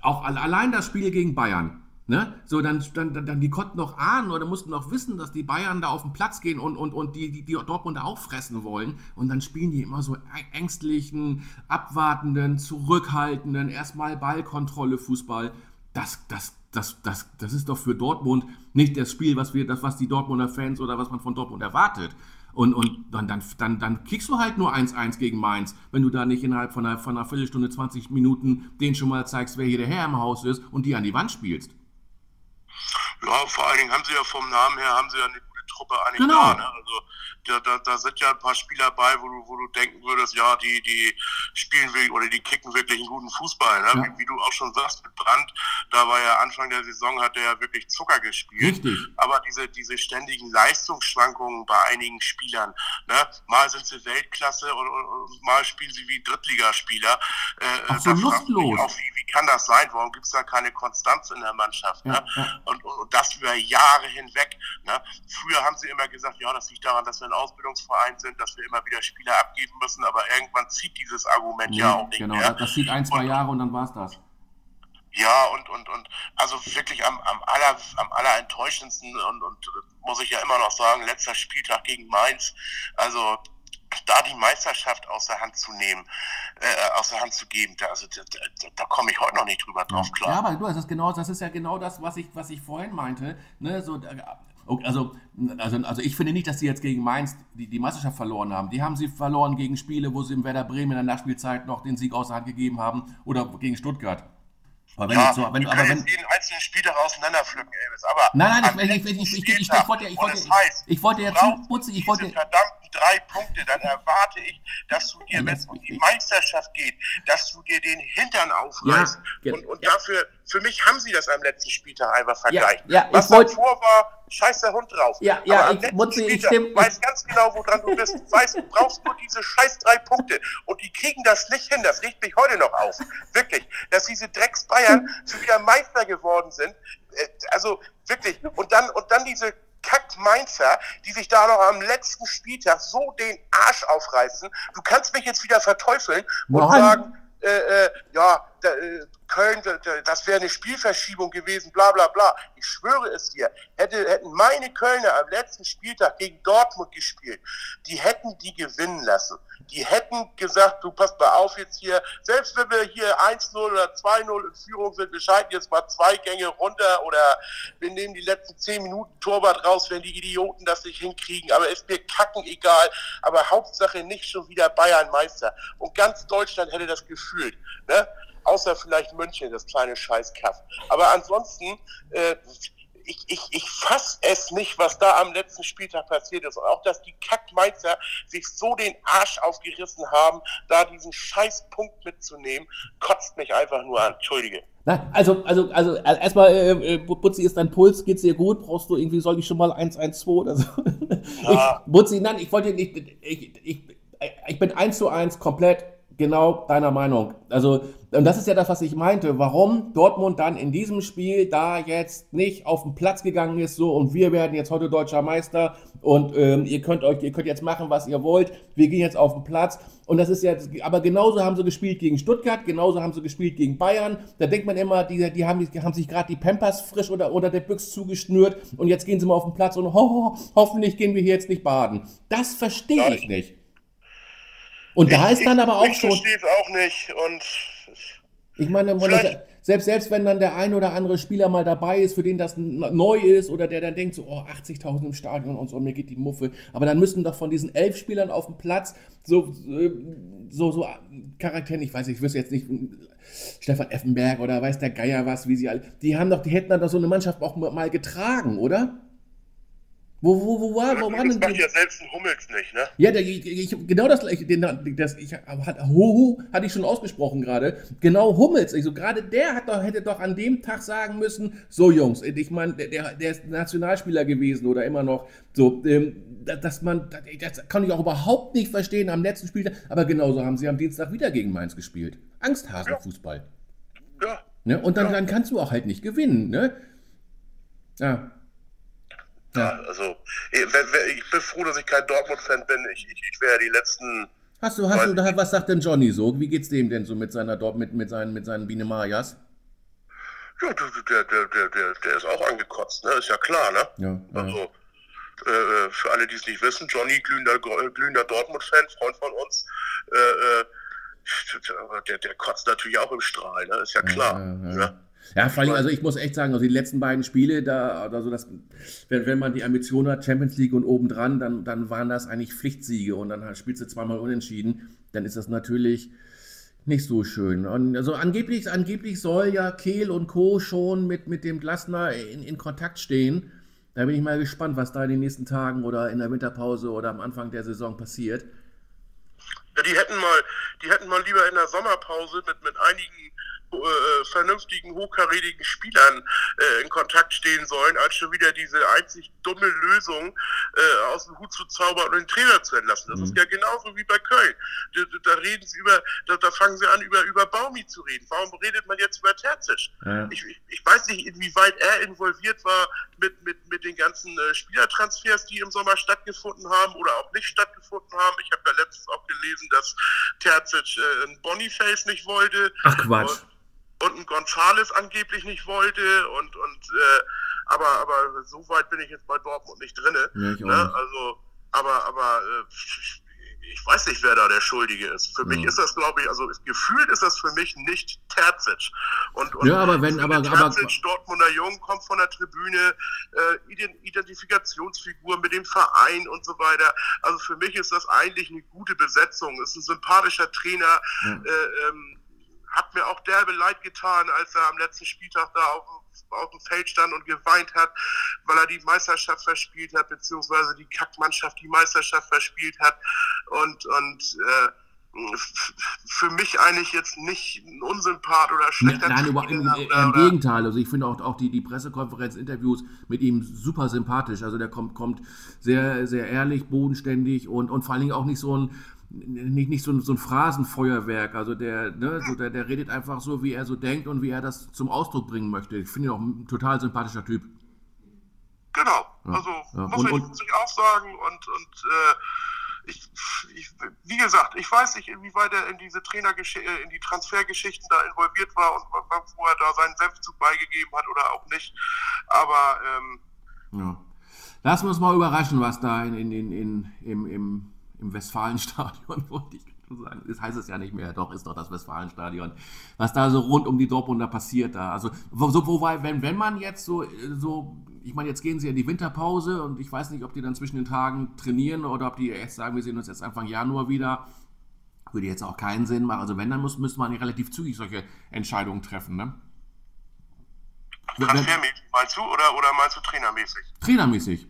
auch allein das Spiel gegen Bayern, Ne? So, dann, dann, dann, die konnten noch ahnen oder mussten noch wissen, dass die Bayern da auf den Platz gehen und, und, und die, die, die Dortmunder auch fressen wollen. Und dann spielen die immer so ängstlichen, abwartenden, zurückhaltenden, erstmal Ballkontrolle, Fußball. Das, das, das, das, das ist doch für Dortmund nicht das Spiel, was wir, das, was die Dortmunder Fans oder was man von Dortmund erwartet. Und, und dann, dann, dann, dann kriegst du halt nur 1-1 gegen Mainz, wenn du da nicht innerhalb von einer, von einer Viertelstunde, 20 Minuten denen schon mal zeigst, wer hier der Herr im Haus ist und die an die Wand spielst. Ja, vor allen Dingen haben sie ja vom Namen her, haben sie ja eine Truppe eigentlich genau. da. Ne? Also da, da, da, sind ja ein paar Spieler bei, wo du, wo du denken würdest, ja, die, die spielen wirklich oder die kicken wirklich einen guten Fußball. Ne? Ja. Wie, wie, du auch schon sagst, mit Brand, da war ja Anfang der Saison hat er ja wirklich Zucker gespielt. Richtig. Aber diese, diese ständigen Leistungsschwankungen bei einigen Spielern, ne? mal sind sie Weltklasse und, und, und mal spielen sie wie Drittligaspieler. Äh, Ach so lustlos. Auch, wie, wie kann das sein? Warum gibt es da keine Konstanz in der Mannschaft? Ne? Ja, Und, und, und, das über Jahre hinweg. Ne? Früher haben sie immer gesagt, ja, das liegt daran, dass wir ein Ausbildungsverein sind, dass wir immer wieder Spieler abgeben müssen, aber irgendwann zieht dieses Argument nee, ja auch nicht genau, mehr. Genau, das zieht ein, zwei und, Jahre und dann war es das. Ja, und, und, und also wirklich am, am, aller, am aller enttäuschendsten und, und muss ich ja immer noch sagen, letzter Spieltag gegen Mainz. Also da die Meisterschaft aus der Hand zu nehmen, äh, aus der Hand zu geben, da, also, da, da, da komme ich heute noch nicht drüber drauf klar. Ja, aber du, das ist genau, das ist ja genau das, was ich, was ich vorhin meinte. Ne? So, also, also, also ich finde nicht, dass sie jetzt gegen Mainz die, die Meisterschaft verloren haben. Die haben sie verloren gegen Spiele, wo sie im Werder Bremen in der Nachspielzeit noch den Sieg aus der Hand gegeben haben oder gegen Stuttgart. Aber wenn ja, so, wenn, aber wenn, jeden einzelnen Spieler auseinanderpflücken, Elvis. Aber nein, nein, ich, ich, ich, ich, wollte, ich, wollte, ich wollte jetzt Putze, ich wollte verdammten drei Punkte, dann erwarte ich, dass du dir, wenn es um die Meisterschaft geht, dass du dir den Hintern aufreißt. Ja, und, ja. dafür, für mich haben sie das am letzten Spieltag einfach vergleicht. Ja, ja, Was davor war, scheiß der Hund drauf. Ja, ja, Aber ich, Mutzi, ich stimme. weiß ganz genau, woran du bist. Du weißt, du brauchst nur diese scheiß drei Punkte. Und die kriegen das nicht hin. Das regt mich heute noch auf. Wirklich. Dass diese Drecks Bayern schon wieder Meister geworden sind. Äh, also wirklich. Und dann, und dann diese Kack-Mainzer, die sich da noch am letzten Spieltag so den Arsch aufreißen. Du kannst mich jetzt wieder verteufeln und Nein. sagen, äh, äh, ja, Köln, das wäre eine Spielverschiebung gewesen, bla bla bla. Ich schwöre es dir, hätte, hätten meine Kölner am letzten Spieltag gegen Dortmund gespielt, die hätten die gewinnen lassen. Die hätten gesagt, du passt mal auf jetzt hier, selbst wenn wir hier 1-0 oder 2-0 in Führung sind, wir schalten jetzt mal zwei Gänge runter oder wir nehmen die letzten 10 Minuten Torwart raus, wenn die Idioten das nicht hinkriegen. Aber ist mir kacken egal. Aber Hauptsache nicht schon wieder Bayern Meister. Und ganz Deutschland hätte das gefühlt. Ne? Außer vielleicht München, das kleine Scheißkaff. Aber ansonsten, äh, ich, ich, ich fasse es nicht, was da am letzten Spieltag passiert ist. Und auch, dass die Kackmeister sich so den Arsch aufgerissen haben, da diesen Scheißpunkt mitzunehmen, kotzt mich einfach nur an. Entschuldige. Na, also, also, also erstmal, äh, Butzi, ist dein Puls, geht's dir gut? Brauchst du irgendwie, soll ich schon mal 112 oder so? Ja. Ich, Butzi, nein, ich wollte nicht, ich, ich, ich bin eins zu eins komplett genau deiner Meinung. Also, und das ist ja das, was ich meinte, warum Dortmund dann in diesem Spiel da jetzt nicht auf den Platz gegangen ist, so und wir werden jetzt heute deutscher Meister und ähm, ihr könnt euch, ihr könnt jetzt machen, was ihr wollt, wir gehen jetzt auf den Platz. Und das ist jetzt, aber genauso haben sie gespielt gegen Stuttgart, genauso haben sie gespielt gegen Bayern. Da denkt man immer, die, die, haben, die haben sich gerade die Pampers frisch oder, oder der Büchs zugeschnürt und jetzt gehen sie mal auf den Platz und ho, ho, hoffentlich gehen wir hier jetzt nicht baden. Das verstehe ich nicht. Und da ist dann aber auch ich schon. Ich verstehe es auch nicht und. Ich meine, selbst, selbst wenn dann der ein oder andere Spieler mal dabei ist, für den das neu ist oder der dann denkt so, oh, 80.000 im Stadion und so, mir geht die Muffe. Aber dann müssten doch von diesen elf Spielern auf dem Platz so, so, so Charakteren, ich weiß nicht, ich wüsste jetzt nicht, Stefan Effenberg oder weiß der Geier was, wie sie alle, die haben doch, die hätten dann doch so eine Mannschaft auch mal getragen, oder? Wo, wo, wo war, wo war denn? Macht ja selbst ein Hummels nicht, ne? Ja, der, ich, ich, genau das gleiche, den, das, ich, hat, Hohu hatte ich schon ausgesprochen gerade. Genau Hummels, also gerade der hat doch, hätte doch an dem Tag sagen müssen, so Jungs, ich meine, der, der ist Nationalspieler gewesen oder immer noch, so, ähm, dass man, das kann ich auch überhaupt nicht verstehen am letzten Spiel, aber genauso haben sie am Dienstag wieder gegen Mainz gespielt. Angsthasenfußball. Ja. ja. Ne? Und dann, ja. dann kannst du auch halt nicht gewinnen, ne? Ja. Ja, also ich, bin froh, dass ich kein Dortmund-Fan bin. Ich, ich, ich wäre die letzten. Hast du, hast du, was sagt denn Johnny so? Wie geht's dem denn so mit seiner Dort mit, mit seinen, mit seinen Biene Mayas? Ja, der, der, der, der, der ist auch angekotzt, ne? Ist ja klar, ne? Ja, also, äh, äh, für alle, die es nicht wissen, Johnny, glühender, glühender Dortmund-Fan, Freund von uns, äh, äh der, der kotzt natürlich auch im Strahl, ne? Ist ja klar. Ja, ja. Ne? Ja, vor allem, also ich muss echt sagen, also die letzten beiden Spiele, da, also das, wenn, wenn man die Ambition hat, Champions League und obendran, dann, dann waren das eigentlich Pflichtsiege und dann spielst du zweimal unentschieden, dann ist das natürlich nicht so schön. Und also angeblich, angeblich soll ja Kehl und Co. schon mit, mit dem Glasner in, in Kontakt stehen. Da bin ich mal gespannt, was da in den nächsten Tagen oder in der Winterpause oder am Anfang der Saison passiert. Ja, die hätten mal, die hätten mal lieber in der Sommerpause mit, mit einigen äh, vernünftigen, hochkarätigen Spielern äh, in Kontakt stehen sollen, als schon wieder diese einzig dumme Lösung äh, aus dem Hut zu zaubern und den Trainer zu entlassen. Das mhm. ist ja genauso wie bei Köln. Da, da reden sie über, da, da, fangen sie an, über, über Baumi zu reden. Warum redet man jetzt über Terzic? Ja. Ich, ich, weiß nicht, inwieweit er involviert war mit, mit, mit den ganzen äh, Spielertransfers, die im Sommer stattgefunden haben oder auch nicht stattgefunden haben. Ich habe da letztens auch gelesen, dass Terzic äh, ein Boniface nicht wollte. Ach Quatsch. Und, und ein Gonzales angeblich nicht wollte und und äh, aber aber so weit bin ich jetzt bei Dortmund nicht drinne. Nee, ne? Also aber aber äh, ich weiß nicht, wer da der Schuldige ist. Für ja. mich ist das, glaube ich, also gefühlt ist das für mich nicht Terzic. Und, und ja, aber wenn, aber, Terzic, aber, Dortmunder Jung, kommt von der Tribüne, äh, Identifikationsfigur mit dem Verein und so weiter. Also für mich ist das eigentlich eine gute Besetzung. Ist ein sympathischer Trainer. Ja. Äh, ähm, hat mir auch derbe leid getan, als er am letzten Spieltag da auf, auf dem Feld stand und geweint hat, weil er die Meisterschaft verspielt hat, beziehungsweise die Kackmannschaft die Meisterschaft verspielt hat. Und, und äh, für mich eigentlich jetzt nicht ein Unsympath oder schlechter Nein, nein im, im, im Gegenteil. Also ich finde auch, auch die, die Pressekonferenz, Interviews mit ihm super sympathisch. Also der kommt, kommt sehr, sehr ehrlich, bodenständig und, und vor allen Dingen auch nicht so ein nicht, nicht so, ein, so ein Phrasenfeuerwerk. Also der, ne, so der, der redet einfach so, wie er so denkt und wie er das zum Ausdruck bringen möchte. Ich finde ihn auch ein total sympathischer Typ. Genau, ja, also ja. muss, und, ich, und, muss ich auch sagen und, und äh, ich, ich, wie gesagt, ich weiß nicht, inwieweit er in diese Trainer äh, in die Transfergeschichten da involviert war und wo er da seinen Senfzug beigegeben hat oder auch nicht. Aber ähm, ja. Lassen wir uns mal überraschen, was da in, in, in, in, im, im im Westfalenstadion, wollte ich sagen. Das heißt es ja nicht mehr, doch, ist doch das Westfalenstadion. Was da so rund um die Dortmunder passiert da. Also, so, wobei, wenn, wenn man jetzt so, so, ich meine, jetzt gehen sie in die Winterpause und ich weiß nicht, ob die dann zwischen den Tagen trainieren oder ob die erst sagen, wir sehen uns jetzt Anfang Januar wieder. Würde jetzt auch keinen Sinn machen. Also, wenn, dann muss, müsste man relativ zügig solche Entscheidungen treffen, ne? Transfermäßig meinst du oder, oder meinst du trainermäßig? Trainermäßig.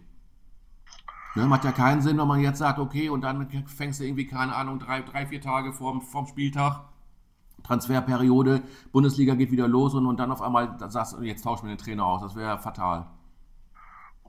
Ne, macht ja keinen Sinn, wenn man jetzt sagt, okay, und dann fängst du irgendwie, keine Ahnung, drei, drei vier Tage vorm, vorm Spieltag, Transferperiode, Bundesliga geht wieder los und, und dann auf einmal sagst du, jetzt tauschen wir den Trainer aus. Das wäre fatal.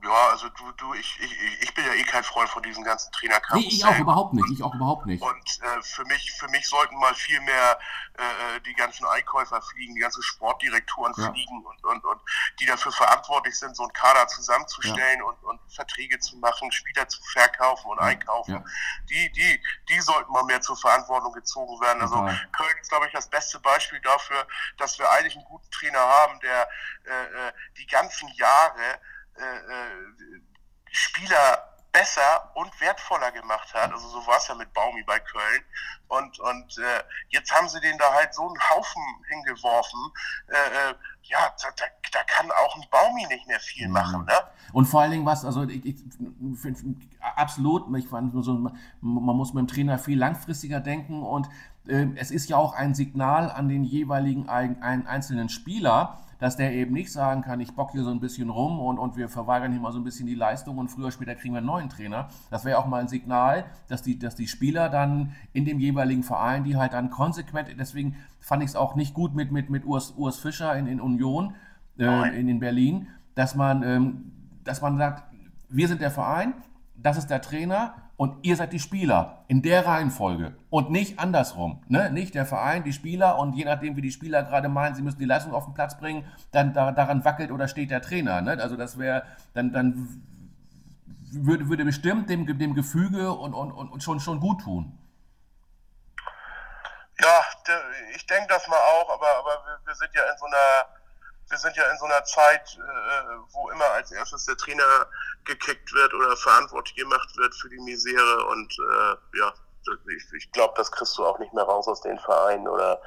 Ja, also du, du, ich, ich, ich bin ja eh kein Freund von diesen ganzen Trainerkampf. Nee, ich auch überhaupt nicht, ich auch überhaupt nicht. Und äh, für mich, für mich sollten mal viel mehr äh, die ganzen Einkäufer fliegen, die ganzen Sportdirektoren ja. fliegen und, und, und die dafür verantwortlich sind, so einen Kader zusammenzustellen ja. und, und Verträge zu machen, Spieler zu verkaufen und ja. einkaufen. Die, die, die sollten mal mehr zur Verantwortung gezogen werden. Also Köln ist, glaube ich, das beste Beispiel dafür, dass wir eigentlich einen guten Trainer haben, der äh, äh die ganzen Jahre äh, äh, Spieler besser und wertvoller gemacht hat. Also so war es ja mit Baumi bei Köln. Und, und äh, jetzt haben sie den da halt so einen Haufen hingeworfen. Äh, äh ja, da, da, da, kann auch ein Baumi nicht mehr viel machen. Ne? Und vor allen Dingen was, also ich, ich find, absolut, ich fand so, man muss mit dem Trainer viel langfristiger denken und äh, es ist ja auch ein Signal an den jeweiligen ein, ein einzelnen Spieler, dass der eben nicht sagen kann, ich bock hier so ein bisschen rum und, und wir verweigern hier mal so ein bisschen die Leistung und früher oder später kriegen wir einen neuen Trainer. Das wäre auch mal ein Signal, dass die, dass die Spieler dann in dem jeweiligen Verein, die halt dann konsequent, deswegen fand ich es auch nicht gut mit, mit, mit Urs, Urs Fischer in, in Union, äh, in, in Berlin, dass man, ähm, dass man sagt, wir sind der Verein, das ist der Trainer und ihr seid die Spieler in der Reihenfolge und nicht andersrum. Ne? Nicht der Verein, die Spieler und je nachdem, wie die Spieler gerade meinen, sie müssen die Leistung auf den Platz bringen, dann da, daran wackelt oder steht der Trainer. Ne? Also das wäre, dann, dann würde, würde bestimmt dem, dem Gefüge und, und, und schon, schon gut tun. Ja, ich denke das mal auch, aber, aber wir sind ja in so einer wir sind ja in so einer Zeit, äh, wo immer als erstes der Trainer gekickt wird oder verantwortlich gemacht wird für die Misere und äh, ja, ich, ich glaube, das kriegst du auch nicht mehr raus aus den Vereinen oder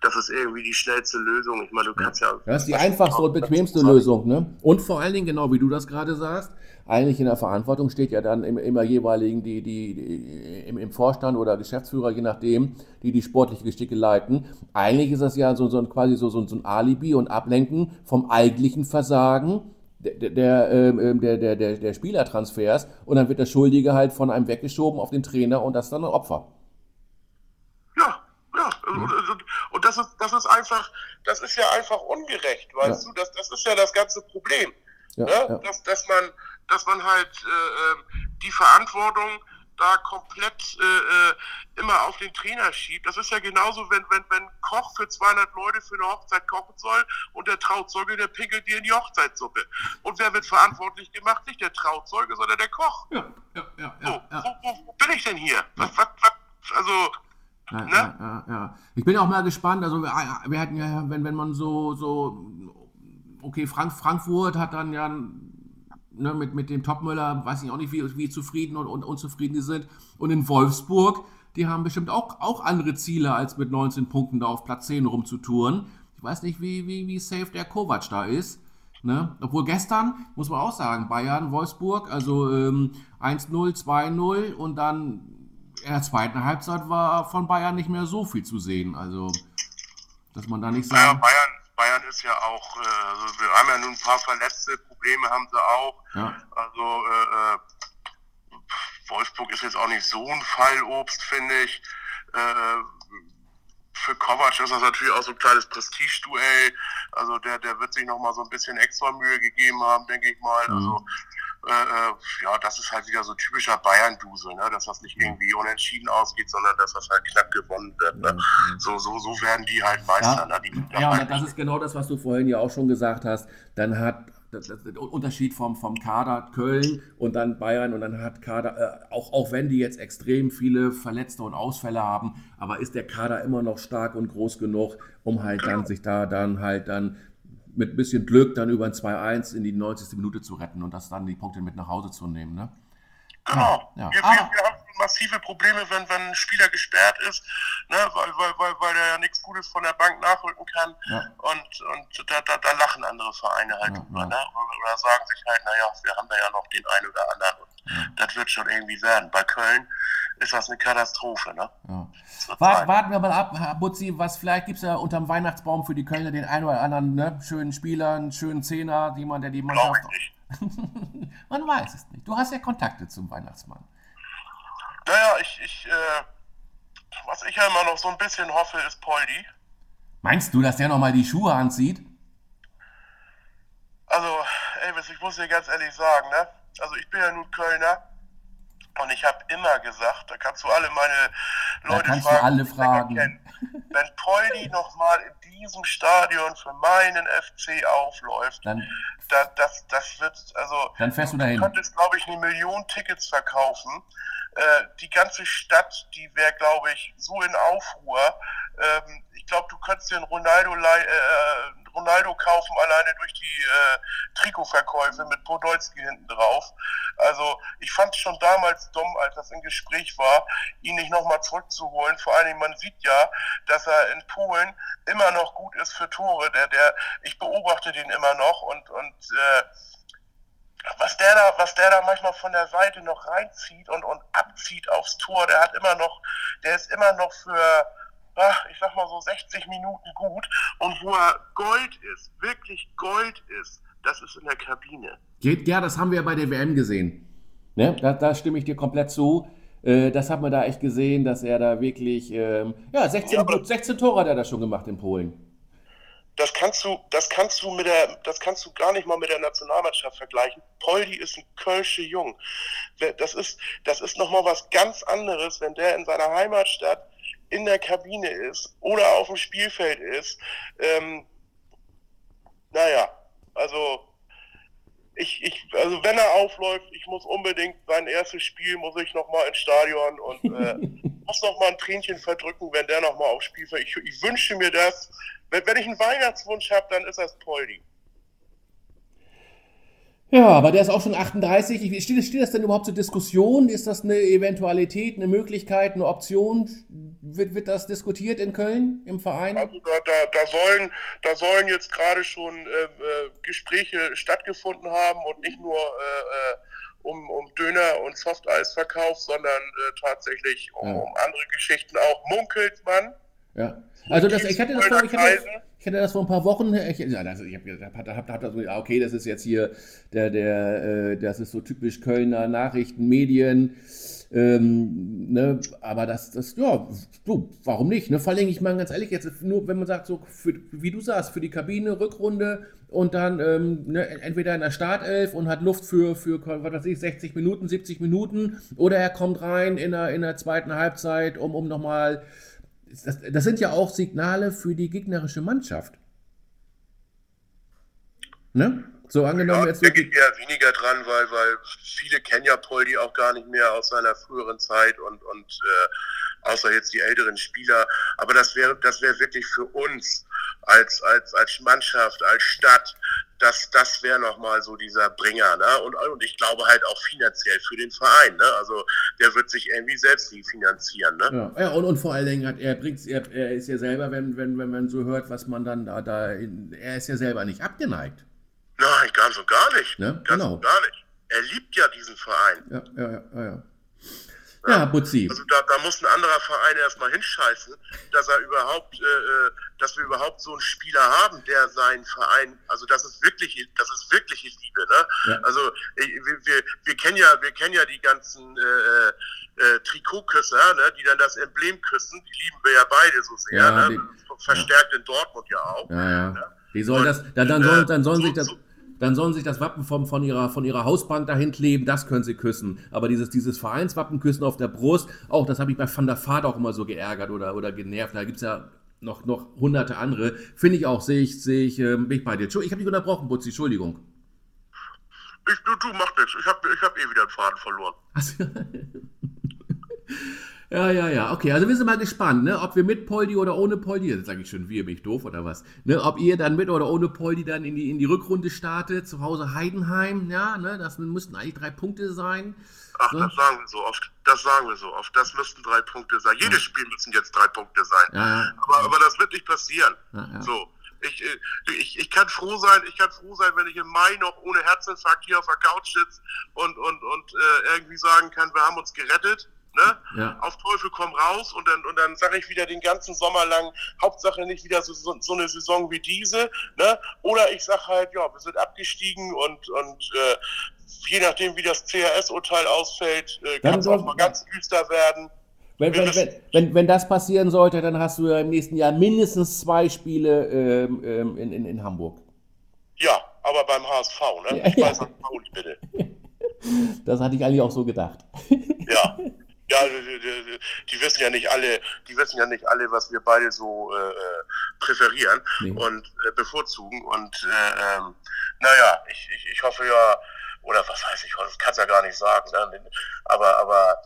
das ist irgendwie die schnellste Lösung. Ich meine, du kannst ja. Das ist die einfachste und bequemste Lösung, ne? Und vor allen Dingen, genau wie du das gerade sagst, eigentlich in der Verantwortung steht ja dann immer jeweiligen die, die, die im, im, Vorstand oder Geschäftsführer, je nachdem, die die sportliche Gesticke leiten. Eigentlich ist das ja so, so ein, quasi so, so, so ein Alibi und Ablenken vom eigentlichen Versagen der, der, ähm, der, der, der, der Spielertransfers und dann wird der Schuldige halt von einem weggeschoben auf den Trainer und das ist dann ein Opfer. Ja, ja. Mhm. Und das ist, das ist einfach, das ist ja einfach ungerecht, weißt ja. du? Das, das ist ja das ganze Problem. Ja, ne? ja. Dass, dass, man, dass man halt äh, ähm, die Verantwortung da komplett äh, äh, immer auf den Trainer schiebt. Das ist ja genauso, wenn, wenn, wenn Koch für 200 Leute für eine Hochzeit kochen soll und der Trauzeuge, der pinkelt dir in die Hochzeitssuppe. Und wer wird verantwortlich gemacht? Nicht der Trauzeuge, sondern der Koch. Ja, ja, ja. ja, so, ja. Wo, wo, wo, bin ich denn hier? Was, was, was, also. Ja, ne? ja, ja, Ich bin auch mal gespannt, also wir, wir hatten ja, wenn, wenn man so, so okay, Frank, Frankfurt hat dann ja ne, mit, mit dem Topmüller, weiß ich auch nicht, wie, wie zufrieden und, und unzufrieden die sind. Und in Wolfsburg, die haben bestimmt auch, auch andere Ziele, als mit 19 Punkten da auf Platz 10 rumzutouren. Ich weiß nicht, wie, wie, wie safe der Kovac da ist. Ne? Obwohl gestern, muss man auch sagen, Bayern, Wolfsburg, also ähm, 1-0, 2-0 und dann in der zweiten Halbzeit war von Bayern nicht mehr so viel zu sehen. Also, dass man da nicht sagt. Ja, Bayern, Bayern ist ja auch, äh, also wir haben ja nun ein paar verletzte Probleme haben sie auch. Ja. Also äh, äh, Wolfsburg ist jetzt auch nicht so ein Fallobst, finde ich. Äh, für Kovac ist das natürlich auch so ein kleines Prestigeduell. Also der, der wird sich nochmal so ein bisschen extra Mühe gegeben haben, denke ich mal. Mhm. Also äh, ja, das ist halt wieder so typischer Bayern-Dusel, ne? dass das nicht irgendwie unentschieden ausgeht, sondern dass das halt knapp gewonnen wird. Ne? Mhm. So, so, so werden die halt Meister. Ja, ne? die, ja und das ist genau das, was du vorhin ja auch schon gesagt hast. Dann hat der Unterschied vom, vom Kader Köln und dann Bayern und dann hat Kader, äh, auch, auch wenn die jetzt extrem viele Verletzte und Ausfälle haben, aber ist der Kader immer noch stark und groß genug, um halt dann sich da dann halt dann mit ein bisschen Glück dann über ein 2-1 in die 90. Minute zu retten und das dann die Punkte mit nach Hause zu nehmen. Ne? Genau. Ja. Wir, wir, wir, haben massive Probleme, wenn, wenn ein Spieler gesperrt ist, ne, weil, weil, weil, weil er ja nichts Gutes von der Bank nachrücken kann. Ja. Und, und da, da, da lachen andere Vereine halt ja, drüber. Ne? Oder sagen sich halt, naja, wir haben da ja noch den einen oder anderen. Und das wird schon irgendwie werden. Bei Köln ist das eine Katastrophe. Ne? Ja. Wart, warten wir mal ab, Herr Butzi, was vielleicht gibt es ja unterm Weihnachtsbaum für die Kölner den einen oder anderen ne, schönen Spieler, einen schönen Zehner, jemand, der die Mannschaft... Man weiß es nicht. Du hast ja Kontakte zum Weihnachtsmann. Naja, ich, ich äh, was ich ja immer noch so ein bisschen hoffe, ist Poldi. Meinst du, dass der nochmal die Schuhe anzieht? Also, Elvis, ich muss dir ganz ehrlich sagen, ne? Also ich bin ja nun Kölner und ich habe immer gesagt, da kannst du alle meine Leute fragen, alle fragen. Wenn Poldi nochmal in diesem Stadion für meinen FC aufläuft, dann, da, das, das wird, also dann fährst du, dahin. du könntest, glaube ich, eine Million Tickets verkaufen. Äh, die ganze Stadt, die wäre, glaube ich, so in Aufruhr. Ähm, ich glaube, du könntest den Ronaldo äh, Ronaldo kaufen, alleine durch die äh, Trikotverkäufe mit Podolski hinten drauf. Also ich fand es schon damals dumm, als das im Gespräch war, ihn nicht nochmal zurückzuholen. Vor allen Dingen, man sieht ja, dass er in Polen immer noch gut ist für Tore. Der, der, ich beobachte den immer noch und, und äh, was der da, was der da manchmal von der Seite noch reinzieht und, und abzieht aufs Tor, der hat immer noch, der ist immer noch für ach, ich sag mal so 60 Minuten gut. Und wo er Gold ist, wirklich Gold ist, das ist in der Kabine. Ja, das haben wir ja bei der WM gesehen. Ne? Da, da stimme ich dir komplett zu. Äh, das hat man da echt gesehen, dass er da wirklich, ähm, ja, 16, ja, 16 Tore hat er da schon gemacht in Polen. Das kannst du, das kannst du mit der, das kannst du gar nicht mal mit der Nationalmannschaft vergleichen. Poldi ist ein Kölsche Jung. Das ist, das ist nochmal was ganz anderes, wenn der in seiner Heimatstadt in der Kabine ist oder auf dem Spielfeld ist. Ähm, naja, also ich, ich, also wenn er aufläuft, ich muss unbedingt sein erstes Spiel, muss ich nochmal ins Stadion und äh, muss nochmal ein Tränchen verdrücken, wenn der nochmal aufs Spielfeld. Ich, ich wünsche mir das. Wenn, wenn ich einen Weihnachtswunsch habe, dann ist das Poldi. Ja, aber der ist auch schon 38. Steht, steht das denn überhaupt zur Diskussion? Ist das eine Eventualität, eine Möglichkeit, eine Option? Wird, wird das diskutiert in Köln im Verein? Also da, da, da sollen, da sollen jetzt gerade schon äh, äh Gespräche stattgefunden haben und nicht nur äh, äh, um, um Döner und Softeisverkauf, sondern äh, tatsächlich um, ja. um, andere Geschichten auch. Munkelt man. Ja. Also das, ich hatte das, ich hatte, Ich hatte das vor ein paar Wochen, ich, ja, also ich habe hab, hab, hab, so, okay, das ist jetzt hier, der, der, äh, das ist so typisch Kölner Nachrichten, Medien, ähm, ne, aber das, das, ja, du, warum nicht? Ne? Vor allem, ich meine ganz ehrlich, jetzt nur, wenn man sagt, so, für, wie du sagst, für die Kabine, Rückrunde und dann ähm, ne, entweder in der Startelf und hat Luft für, für, was weiß ich, 60 Minuten, 70 Minuten oder er kommt rein in der, in der zweiten Halbzeit, um, um nochmal, das, das sind ja auch Signale für die gegnerische Mannschaft. Ne? So angenommen ja, jetzt. Da geht eher weniger dran, weil, weil viele kennen ja Poldi auch gar nicht mehr aus seiner früheren Zeit und, und äh, außer jetzt die älteren Spieler. Aber das wäre das wäre wirklich für uns als, als, als Mannschaft, als Stadt, das, das wäre nochmal so dieser Bringer. Ne? Und, und ich glaube halt auch finanziell für den Verein. Ne? Also der wird sich irgendwie selbst finanzieren. Ne? Ja, ja und, und vor allen Dingen hat er bringt er, er ist ja selber, wenn, wenn, wenn man so hört, was man dann da, da in, er ist ja selber nicht abgeneigt. Nein, ganz und gar nicht. Ne? Ganz genau. und gar nicht. Er liebt ja diesen Verein. Ja, ja, ja, ja. Ja, Butzi. Also da, da, muss ein anderer Verein erstmal hinscheißen, dass er überhaupt, äh, äh, dass wir überhaupt so einen Spieler haben, der seinen Verein, also das ist wirklich, das ist wirkliche Liebe, ne? Ja. Also wir, wir, wir kennen ja, wir kennen ja die ganzen äh, äh, äh Trikotküsser, ne, die dann das Emblem küssen, die lieben wir ja beide so sehr, ja, ne? Die, Verstärkt ja. in Dortmund ja auch. Ja, ja. Ne? Die sollen das, dann, dann, sollen, dann sollen so, sich das. So, dann sollen sich das Wappen vom, von, ihrer, von ihrer Hausbank dahin kleben, das können sie küssen. Aber dieses, dieses Vereinswappen küssen auf der Brust, auch das habe ich bei Van der Vaart auch immer so geärgert oder, oder genervt. Da gibt es ja noch, noch hunderte andere. Finde ich auch, sehe ich, sehe ich, äh, bin ich bei dir. Ich habe dich unterbrochen, Butzi, Entschuldigung. Ich, du, du, mach nichts. Ich habe ich hab eh wieder einen Faden verloren. Ja, ja, ja. Okay, also wir sind mal gespannt, ne? ob wir mit Poldi oder ohne Poldi, jetzt sage ich schon, wir, bin ich doof oder was, ne? ob ihr dann mit oder ohne Poldi dann in die, in die Rückrunde startet, zu Hause Heidenheim, ja, ne? das müssten eigentlich drei Punkte sein. Ach, so. das sagen wir so oft, das sagen wir so oft, das müssten drei Punkte sein. Jedes Spiel müssen jetzt drei Punkte sein. Ja, ja. Aber, aber das wird nicht passieren. Ja, so. Ich, äh, ich, ich kann froh sein, ich kann froh sein, wenn ich im Mai noch ohne Herzinfarkt hier auf der Couch sitze und, und, und äh, irgendwie sagen kann, wir haben uns gerettet Ne? Ja. Auf Teufel komm raus und dann, und dann sage ich wieder den ganzen Sommer lang, Hauptsache nicht wieder so, so, so eine Saison wie diese. Ne? Oder ich sage halt, ja, wir sind abgestiegen und, und äh, je nachdem, wie das CRS-Urteil ausfällt, äh, kann es auch mal ganz düster werden. Wenn, wenn, wenn, wenn, wenn das passieren sollte, dann hast du ja im nächsten Jahr mindestens zwei Spiele ähm, ähm in, in, in Hamburg. Ja, aber beim HSV, ne? Ja, ich weiß, ja. Bitte. Das hatte ich eigentlich auch so gedacht. Ja. Die, die, die, wissen ja nicht alle, die wissen ja nicht alle, was wir beide so äh, präferieren nee. und äh, bevorzugen. Und äh, ähm, naja, ich, ich, ich hoffe ja, oder was heißt ich, das kann es ja gar nicht sagen, ne? aber, aber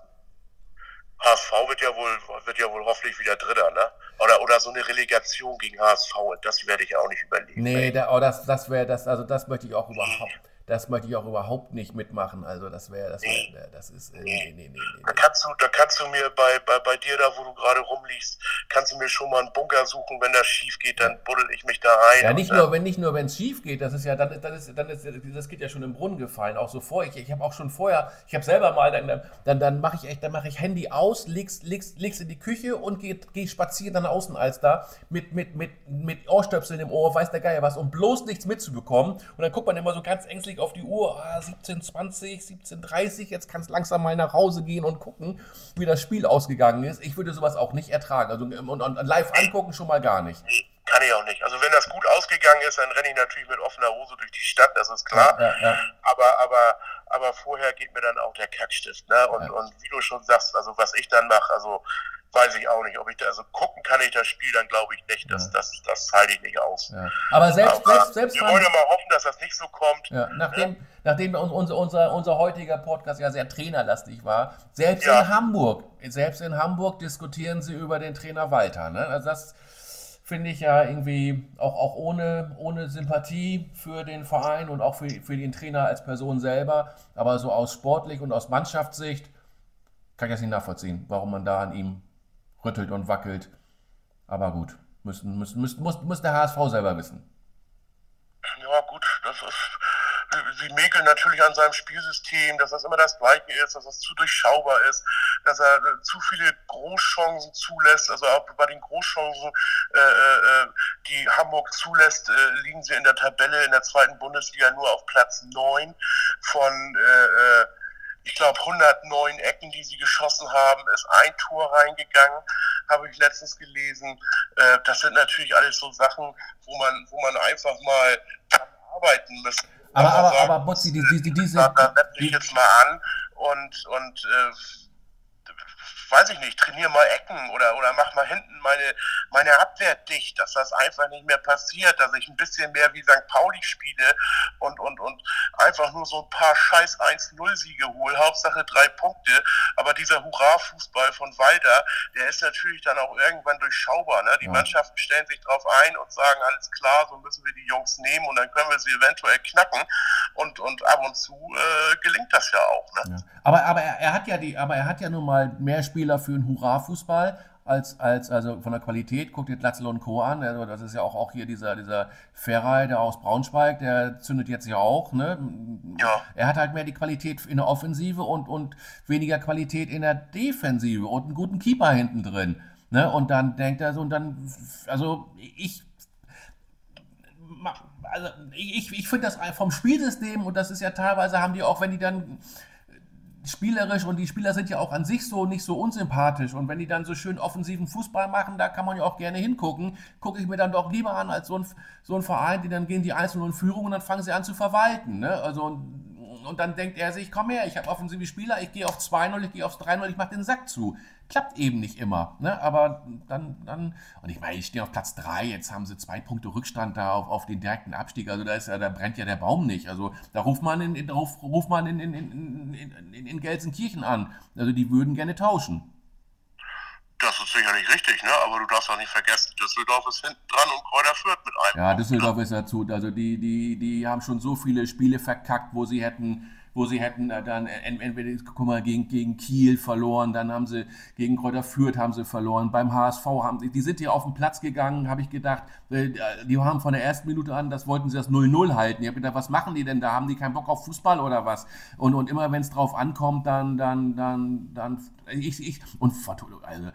HSV wird ja wohl, wird ja wohl hoffentlich wieder Dritter, ne? Oder, oder so eine Relegation gegen HSV, das werde ich auch nicht überlegen. Nee, da, oh, das, das wäre das, also das möchte ich auch überhaupt das möchte ich auch überhaupt nicht mitmachen. Also das wäre, das, wär, das ist, äh, nee, nee, nee, nee, Da kannst du, da kannst du mir bei, bei, bei dir da, wo du gerade rumliegst, kannst du mir schon mal einen Bunker suchen, wenn das schief geht, dann buddel ich mich da rein. Ja, nicht nur, wenn nicht nur, wenn es schief geht, das ist ja, dann, dann ist, dann ist, das geht ja schon im Brunnen gefallen, auch so vor. Ich, ich habe auch schon vorher, ich habe selber mal, dann, dann, dann mache ich echt, dann mache ich Handy aus, leg's, leg's, leg's in die Küche und gehe geh spazieren dann außen als da mit, mit, mit, mit Ohrstöpseln im Ohr, weiß der Geier was, um bloß nichts mitzubekommen. Und dann guckt man immer so ganz ängstlich auf die Uhr, ah, 17.20, 17.30, jetzt kannst du langsam mal nach Hause gehen und gucken, wie das Spiel ausgegangen ist. Ich würde sowas auch nicht ertragen. Also und, und live angucken schon mal gar nicht. Kann ich auch nicht. Also wenn das gut ausgegangen ist, dann renne ich natürlich mit offener Hose durch die Stadt, das ist klar. Ja, ja, ja. Aber, aber, aber vorher geht mir dann auch der Kackstift. Ne? Und, und wie du schon sagst, also was ich dann mache, also weiß ich auch nicht, ob ich da, also gucken kann ich das Spiel, dann glaube ich nicht, das, ja. das, das halte ich nicht aus. Ja. Aber selbst, Aber selbst, selbst wir wollen ja mal hoffen, dass das nicht so kommt. Ja. Nachdem, nachdem unser, unser, unser heutiger Podcast ja sehr trainerlastig war, selbst in Hamburg, selbst in Hamburg diskutieren sie über den Trainer Walter. Ne? Also das finde ich ja irgendwie auch, auch ohne, ohne Sympathie für den Verein und auch für, für den Trainer als Person selber, aber so aus sportlich und aus Mannschaftssicht kann ich das nicht nachvollziehen, warum man da an ihm rüttelt und wackelt. Aber gut, müssen, müssen, müssen, muss, muss der HSV selber wissen. Ja, gut, das ist, sie mäkeln natürlich an seinem Spielsystem, dass das immer das gleiche ist, dass das zu durchschaubar ist, dass er äh, zu viele Großchancen zulässt. Also auch bei den Großchancen, äh, äh, die Hamburg zulässt, äh, liegen sie in der Tabelle in der zweiten Bundesliga nur auf Platz 9 von äh, äh, ich glaube, 109 Ecken, die sie geschossen haben, ist ein Tor reingegangen, habe ich letztens gelesen. Äh, das sind natürlich alles so Sachen, wo man, wo man einfach mal arbeiten muss. Aber, aber, aber, aber Botzi, die, die, die, diese. Da, da ich jetzt mal an und, und äh, weiß ich nicht, trainiere mal Ecken oder, oder mach mal hinten meine, meine Abwehr dicht, dass das einfach nicht mehr passiert, dass ich ein bisschen mehr wie St. Pauli spiele und, und, und einfach nur so ein paar scheiß 1-0-Siege hole, Hauptsache drei Punkte, aber dieser Hurra-Fußball von Walter, der ist natürlich dann auch irgendwann durchschaubar, ne? die ja. Mannschaften stellen sich drauf ein und sagen, alles klar, so müssen wir die Jungs nehmen und dann können wir sie eventuell knacken und, und ab und zu äh, gelingt das ja auch. Ne? Ja. Aber, aber er, er, hat ja die, aber er hat ja nun mal mehr Spiele Spieler für einen Hurra-Fußball als, als also von der Qualität. Guckt ihr Glatzel und Co. an. Also das ist ja auch, auch hier dieser, dieser Ferrei, der aus Braunschweig, der zündet jetzt ja auch. Ne? Ja. Er hat halt mehr die Qualität in der Offensive und, und weniger Qualität in der Defensive und einen guten Keeper hinten drin. Ne? Und dann denkt er so, und dann, also ich also ich, ich finde das vom Spielsystem, und das ist ja teilweise, haben die auch, wenn die dann spielerisch und die Spieler sind ja auch an sich so nicht so unsympathisch. Und wenn die dann so schön offensiven Fußball machen, da kann man ja auch gerne hingucken. Gucke ich mir dann doch lieber an als so ein, so ein Verein, die dann gehen die Einzelnen in Führung und dann fangen sie an zu verwalten. Ne? Also, und dann denkt er sich, komm her, ich habe offensive Spieler, ich gehe auf 2-0, ich gehe auf 3-0, ich mache den Sack zu. Klappt eben nicht immer. Ne? Aber dann, dann, und ich meine, ich stehe auf Platz 3, jetzt haben sie zwei Punkte Rückstand da auf, auf den direkten Abstieg. Also da ist ja, da brennt ja der Baum nicht. Also da ruft man in, in, ruf, ruft man in, in, in, in, in Gelsenkirchen an. Also die würden gerne tauschen. Das ist sicherlich richtig, ne? aber du darfst auch nicht vergessen, Düsseldorf ist hinten dran und Kräuter führt mit einem. Ja, Düsseldorf ist dazu. Also die, die, die haben schon so viele Spiele verkackt, wo sie hätten wo sie hätten äh, dann entweder guck mal, gegen, gegen Kiel verloren, dann haben sie gegen Kräuter Fürth haben sie verloren, beim HSV haben sie, die sind hier auf den Platz gegangen, habe ich gedacht, äh, die haben von der ersten Minute an, das wollten sie das 0-0 halten. Ich habe gedacht, was machen die denn da? Haben die keinen Bock auf Fußball oder was? Und, und immer wenn es drauf ankommt, dann, dann, dann, dann, ich, ich, und also,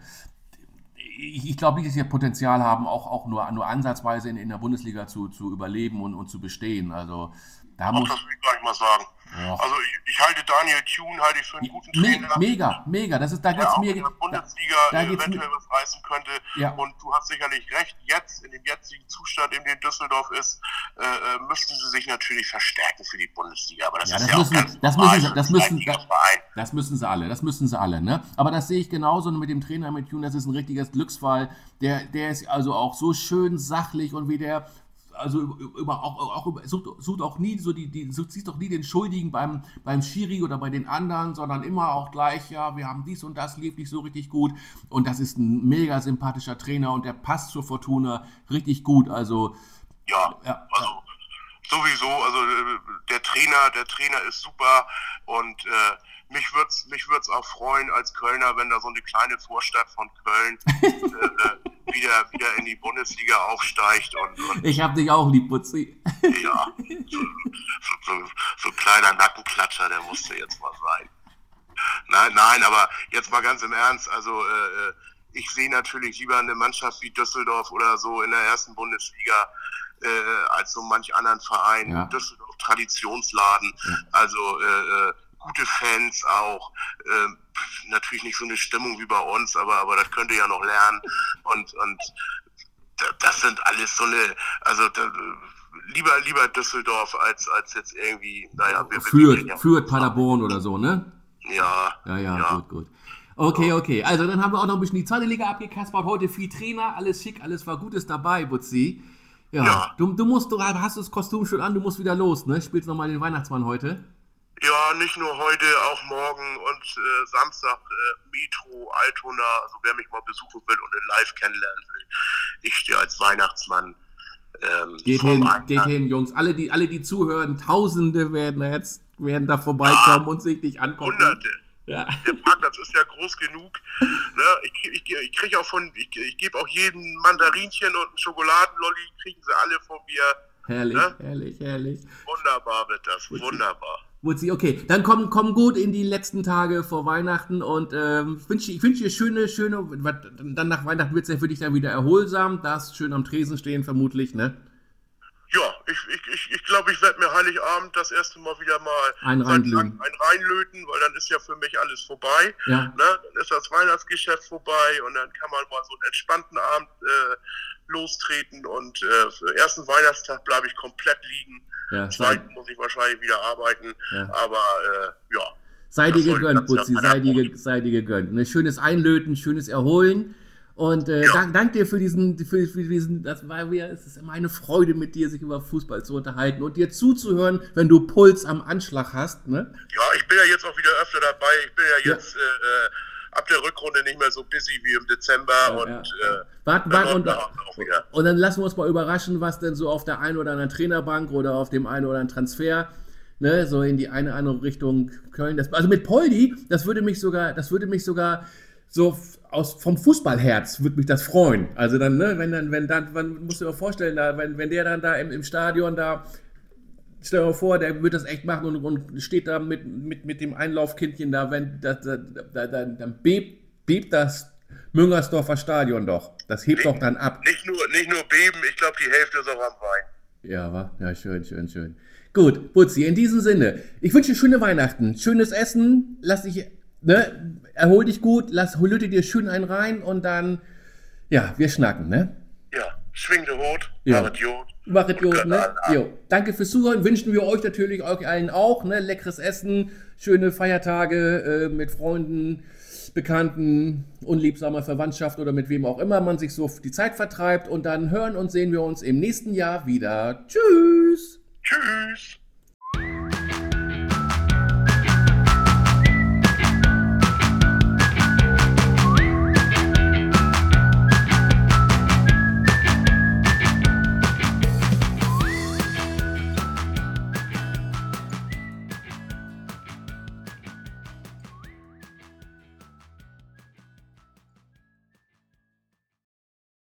ich, ich glaube nicht, dass sie Potenzial haben, auch, auch nur, nur ansatzweise in, in der Bundesliga zu, zu überleben und, und zu bestehen. Also da muss, das will ich gleich mal sagen. Ja. Also ich, ich, halte Daniel Thune halte ich für einen guten Trainer. Mega, mega. Das ist, da geht's mir. In der Bundesliga da, da eventuell was reißen könnte. Ja. Und du hast sicherlich recht, jetzt, in dem jetzigen Zustand, in dem Düsseldorf ist, äh, äh müssten sie sich natürlich verstärken für die Bundesliga. Aber das ja, ist das ja müssen, auch ganz das müssen, sie, das, müssen, das, das müssen sie alle, das müssen sie alle. Ne? Aber das sehe ich genauso mit dem Trainer mit Thune, das ist ein richtiges Glücksfall. Der, der ist also auch so schön sachlich und wie der also über, auch, auch über, sucht, sucht, auch nie so die, die sucht, siehst doch nie den Schuldigen beim, beim Schiri oder bei den anderen, sondern immer auch gleich, ja, wir haben dies und das lief nicht so richtig gut. Und das ist ein mega sympathischer Trainer und der passt zur Fortuna richtig gut. Also ja, ja also sowieso, also äh, der Trainer, der Trainer ist super und äh, mich würde es mich würd's auch freuen als Kölner, wenn da so eine kleine Vorstadt von Köln äh, äh wieder, wieder in die Bundesliga aufsteigt. Und, und ich habe dich auch lieb, Putzi. Ja, so, so, so, ein kleiner Nackenklatscher, der musste jetzt mal sein. Nein, nein, aber jetzt mal ganz im Ernst, also äh, äh, ich sehe natürlich lieber eine Mannschaft wie Düsseldorf oder so in der ersten Bundesliga äh, als so manch anderen Verein. Ja. Düsseldorf Traditionsladen, ja. also äh, äh gute Fans auch. Äh, natürlich nicht so eine Stimmung wie bei uns, aber, aber das könnte ja noch lernen. Und, und das sind alles so eine, also da, lieber, lieber Düsseldorf als, als jetzt irgendwie, naja, wir führt, ja führt Paderborn oder so, ne? Ja. Ja, ja, ja. gut, gut. Okay, okay. Also dann haben wir auch noch ein bisschen die zweite Liga abgekaspert. Heute viel Trainer, alles schick, alles war Gutes dabei, Butzi. Ja. ja. Du, du musst, du hast das Kostüm schon an, du musst wieder los, ne? Spielst nochmal den Weihnachtsmann heute? Ja, nicht nur heute, auch morgen und äh, Samstag äh, Metro, Altona, also wer mich mal besuchen will und in live kennenlernen will. Ich stehe als Weihnachtsmann. Ähm, geht hin, geht hin, Jungs. Alle die, alle, die zuhören, Tausende werden jetzt werden da vorbeikommen ja, und sich dich angucken. Hunderte. Ja. Der Parkplatz ist ja groß genug. Ne? Ich, ich, ich kriege auch von, ich, ich gebe auch jedem Mandarinchen und ein Schokoladenlolli, kriegen sie alle von mir Herrlich, Ne? herrlich, herrlich. Wunderbar wird das, wunderbar. Wutzi, okay, dann komm, komm gut in die letzten Tage vor Weihnachten und ähm, wünsch, ich wünsche dir schöne, schöne, dann nach Weihnachten wird es ja für dich dann wieder erholsam, darfst schön am Tresen stehen vermutlich, ne? Ja, ich, ich, ich, ich glaube, ich werde mir Heiligabend das erste Mal wieder mal Ein reinlöten. ein reinlöten, weil dann ist ja für mich alles vorbei. Ja. Ne? Dann ist das Weihnachtsgeschäft vorbei und dann kann man mal so einen entspannten Abend äh, lostreten und äh, für den ersten Weihnachtstag bleibe ich komplett liegen. Ja, Zweiten muss ich wahrscheinlich wieder arbeiten, Ja. aber äh, ja. sei dir gegönnt, ja keiner sei dir, sei dir gegönnt. Ne, schönes Einlöten, schönes Erholen. Und äh, Ja. dank, dank dir für diesen, für, für diesen, das war wieder, es ist immer eine Freude mit dir, sich über Fußball zu unterhalten und dir zuzuhören, wenn du Puls am Anschlag hast, ne? Ja, ich bin ja jetzt auch wieder öfter dabei. Ich bin ja Ja. jetzt äh, äh, ab der Rückrunde nicht mehr so busy wie im Dezember und ja. Äh, Warten, dann warten und, und dann lassen wir uns mal überraschen, was denn so auf der einen oder anderen Trainerbank oder auf dem einen oder anderen Transfer, ne, so in die eine oder andere Richtung Köln. Das, also mit Poldi, das würde mich sogar, das würde mich sogar so aus, vom Fußballherz würde mich das freuen. Also dann, ne, wenn dann, wenn dann, man muss dir mal vorstellen, da, wenn, wenn der dann da im, im Stadion da Stell dir mal vor, der wird das echt machen und, und steht da mit, mit, mit dem Einlaufkindchen da, wenn da, da, da, da, dann bebt, bebt das Müngersdorfer Stadion doch. Das hebt doch dann ab. Nicht nur, nicht nur beben, ich glaube, die Hälfte ist auch am Wein. Ja, wa? Ja, schön, schön, schön. Gut, Butzi, in diesem Sinne, ich wünsche dir schöne Weihnachten, schönes Essen, lass dich, ne, erhol dich gut, lass, löte dir schön einen rein und dann, ja, wir schnacken, ne? Ja, schwing den Hut, Ja. mach Idiot. Mach es Und gut, gönn ne? Jo. Danke fürs Zuhören. Wünschen wir euch natürlich euch allen auch, ne? Leckeres Essen, schöne Feiertage äh, mit Freunden, Bekannten, unliebsamer Verwandtschaft oder mit wem auch immer man sich so die Zeit vertreibt. Und dann hören und sehen wir uns im nächsten Jahr wieder. Tschüss! Tschüss.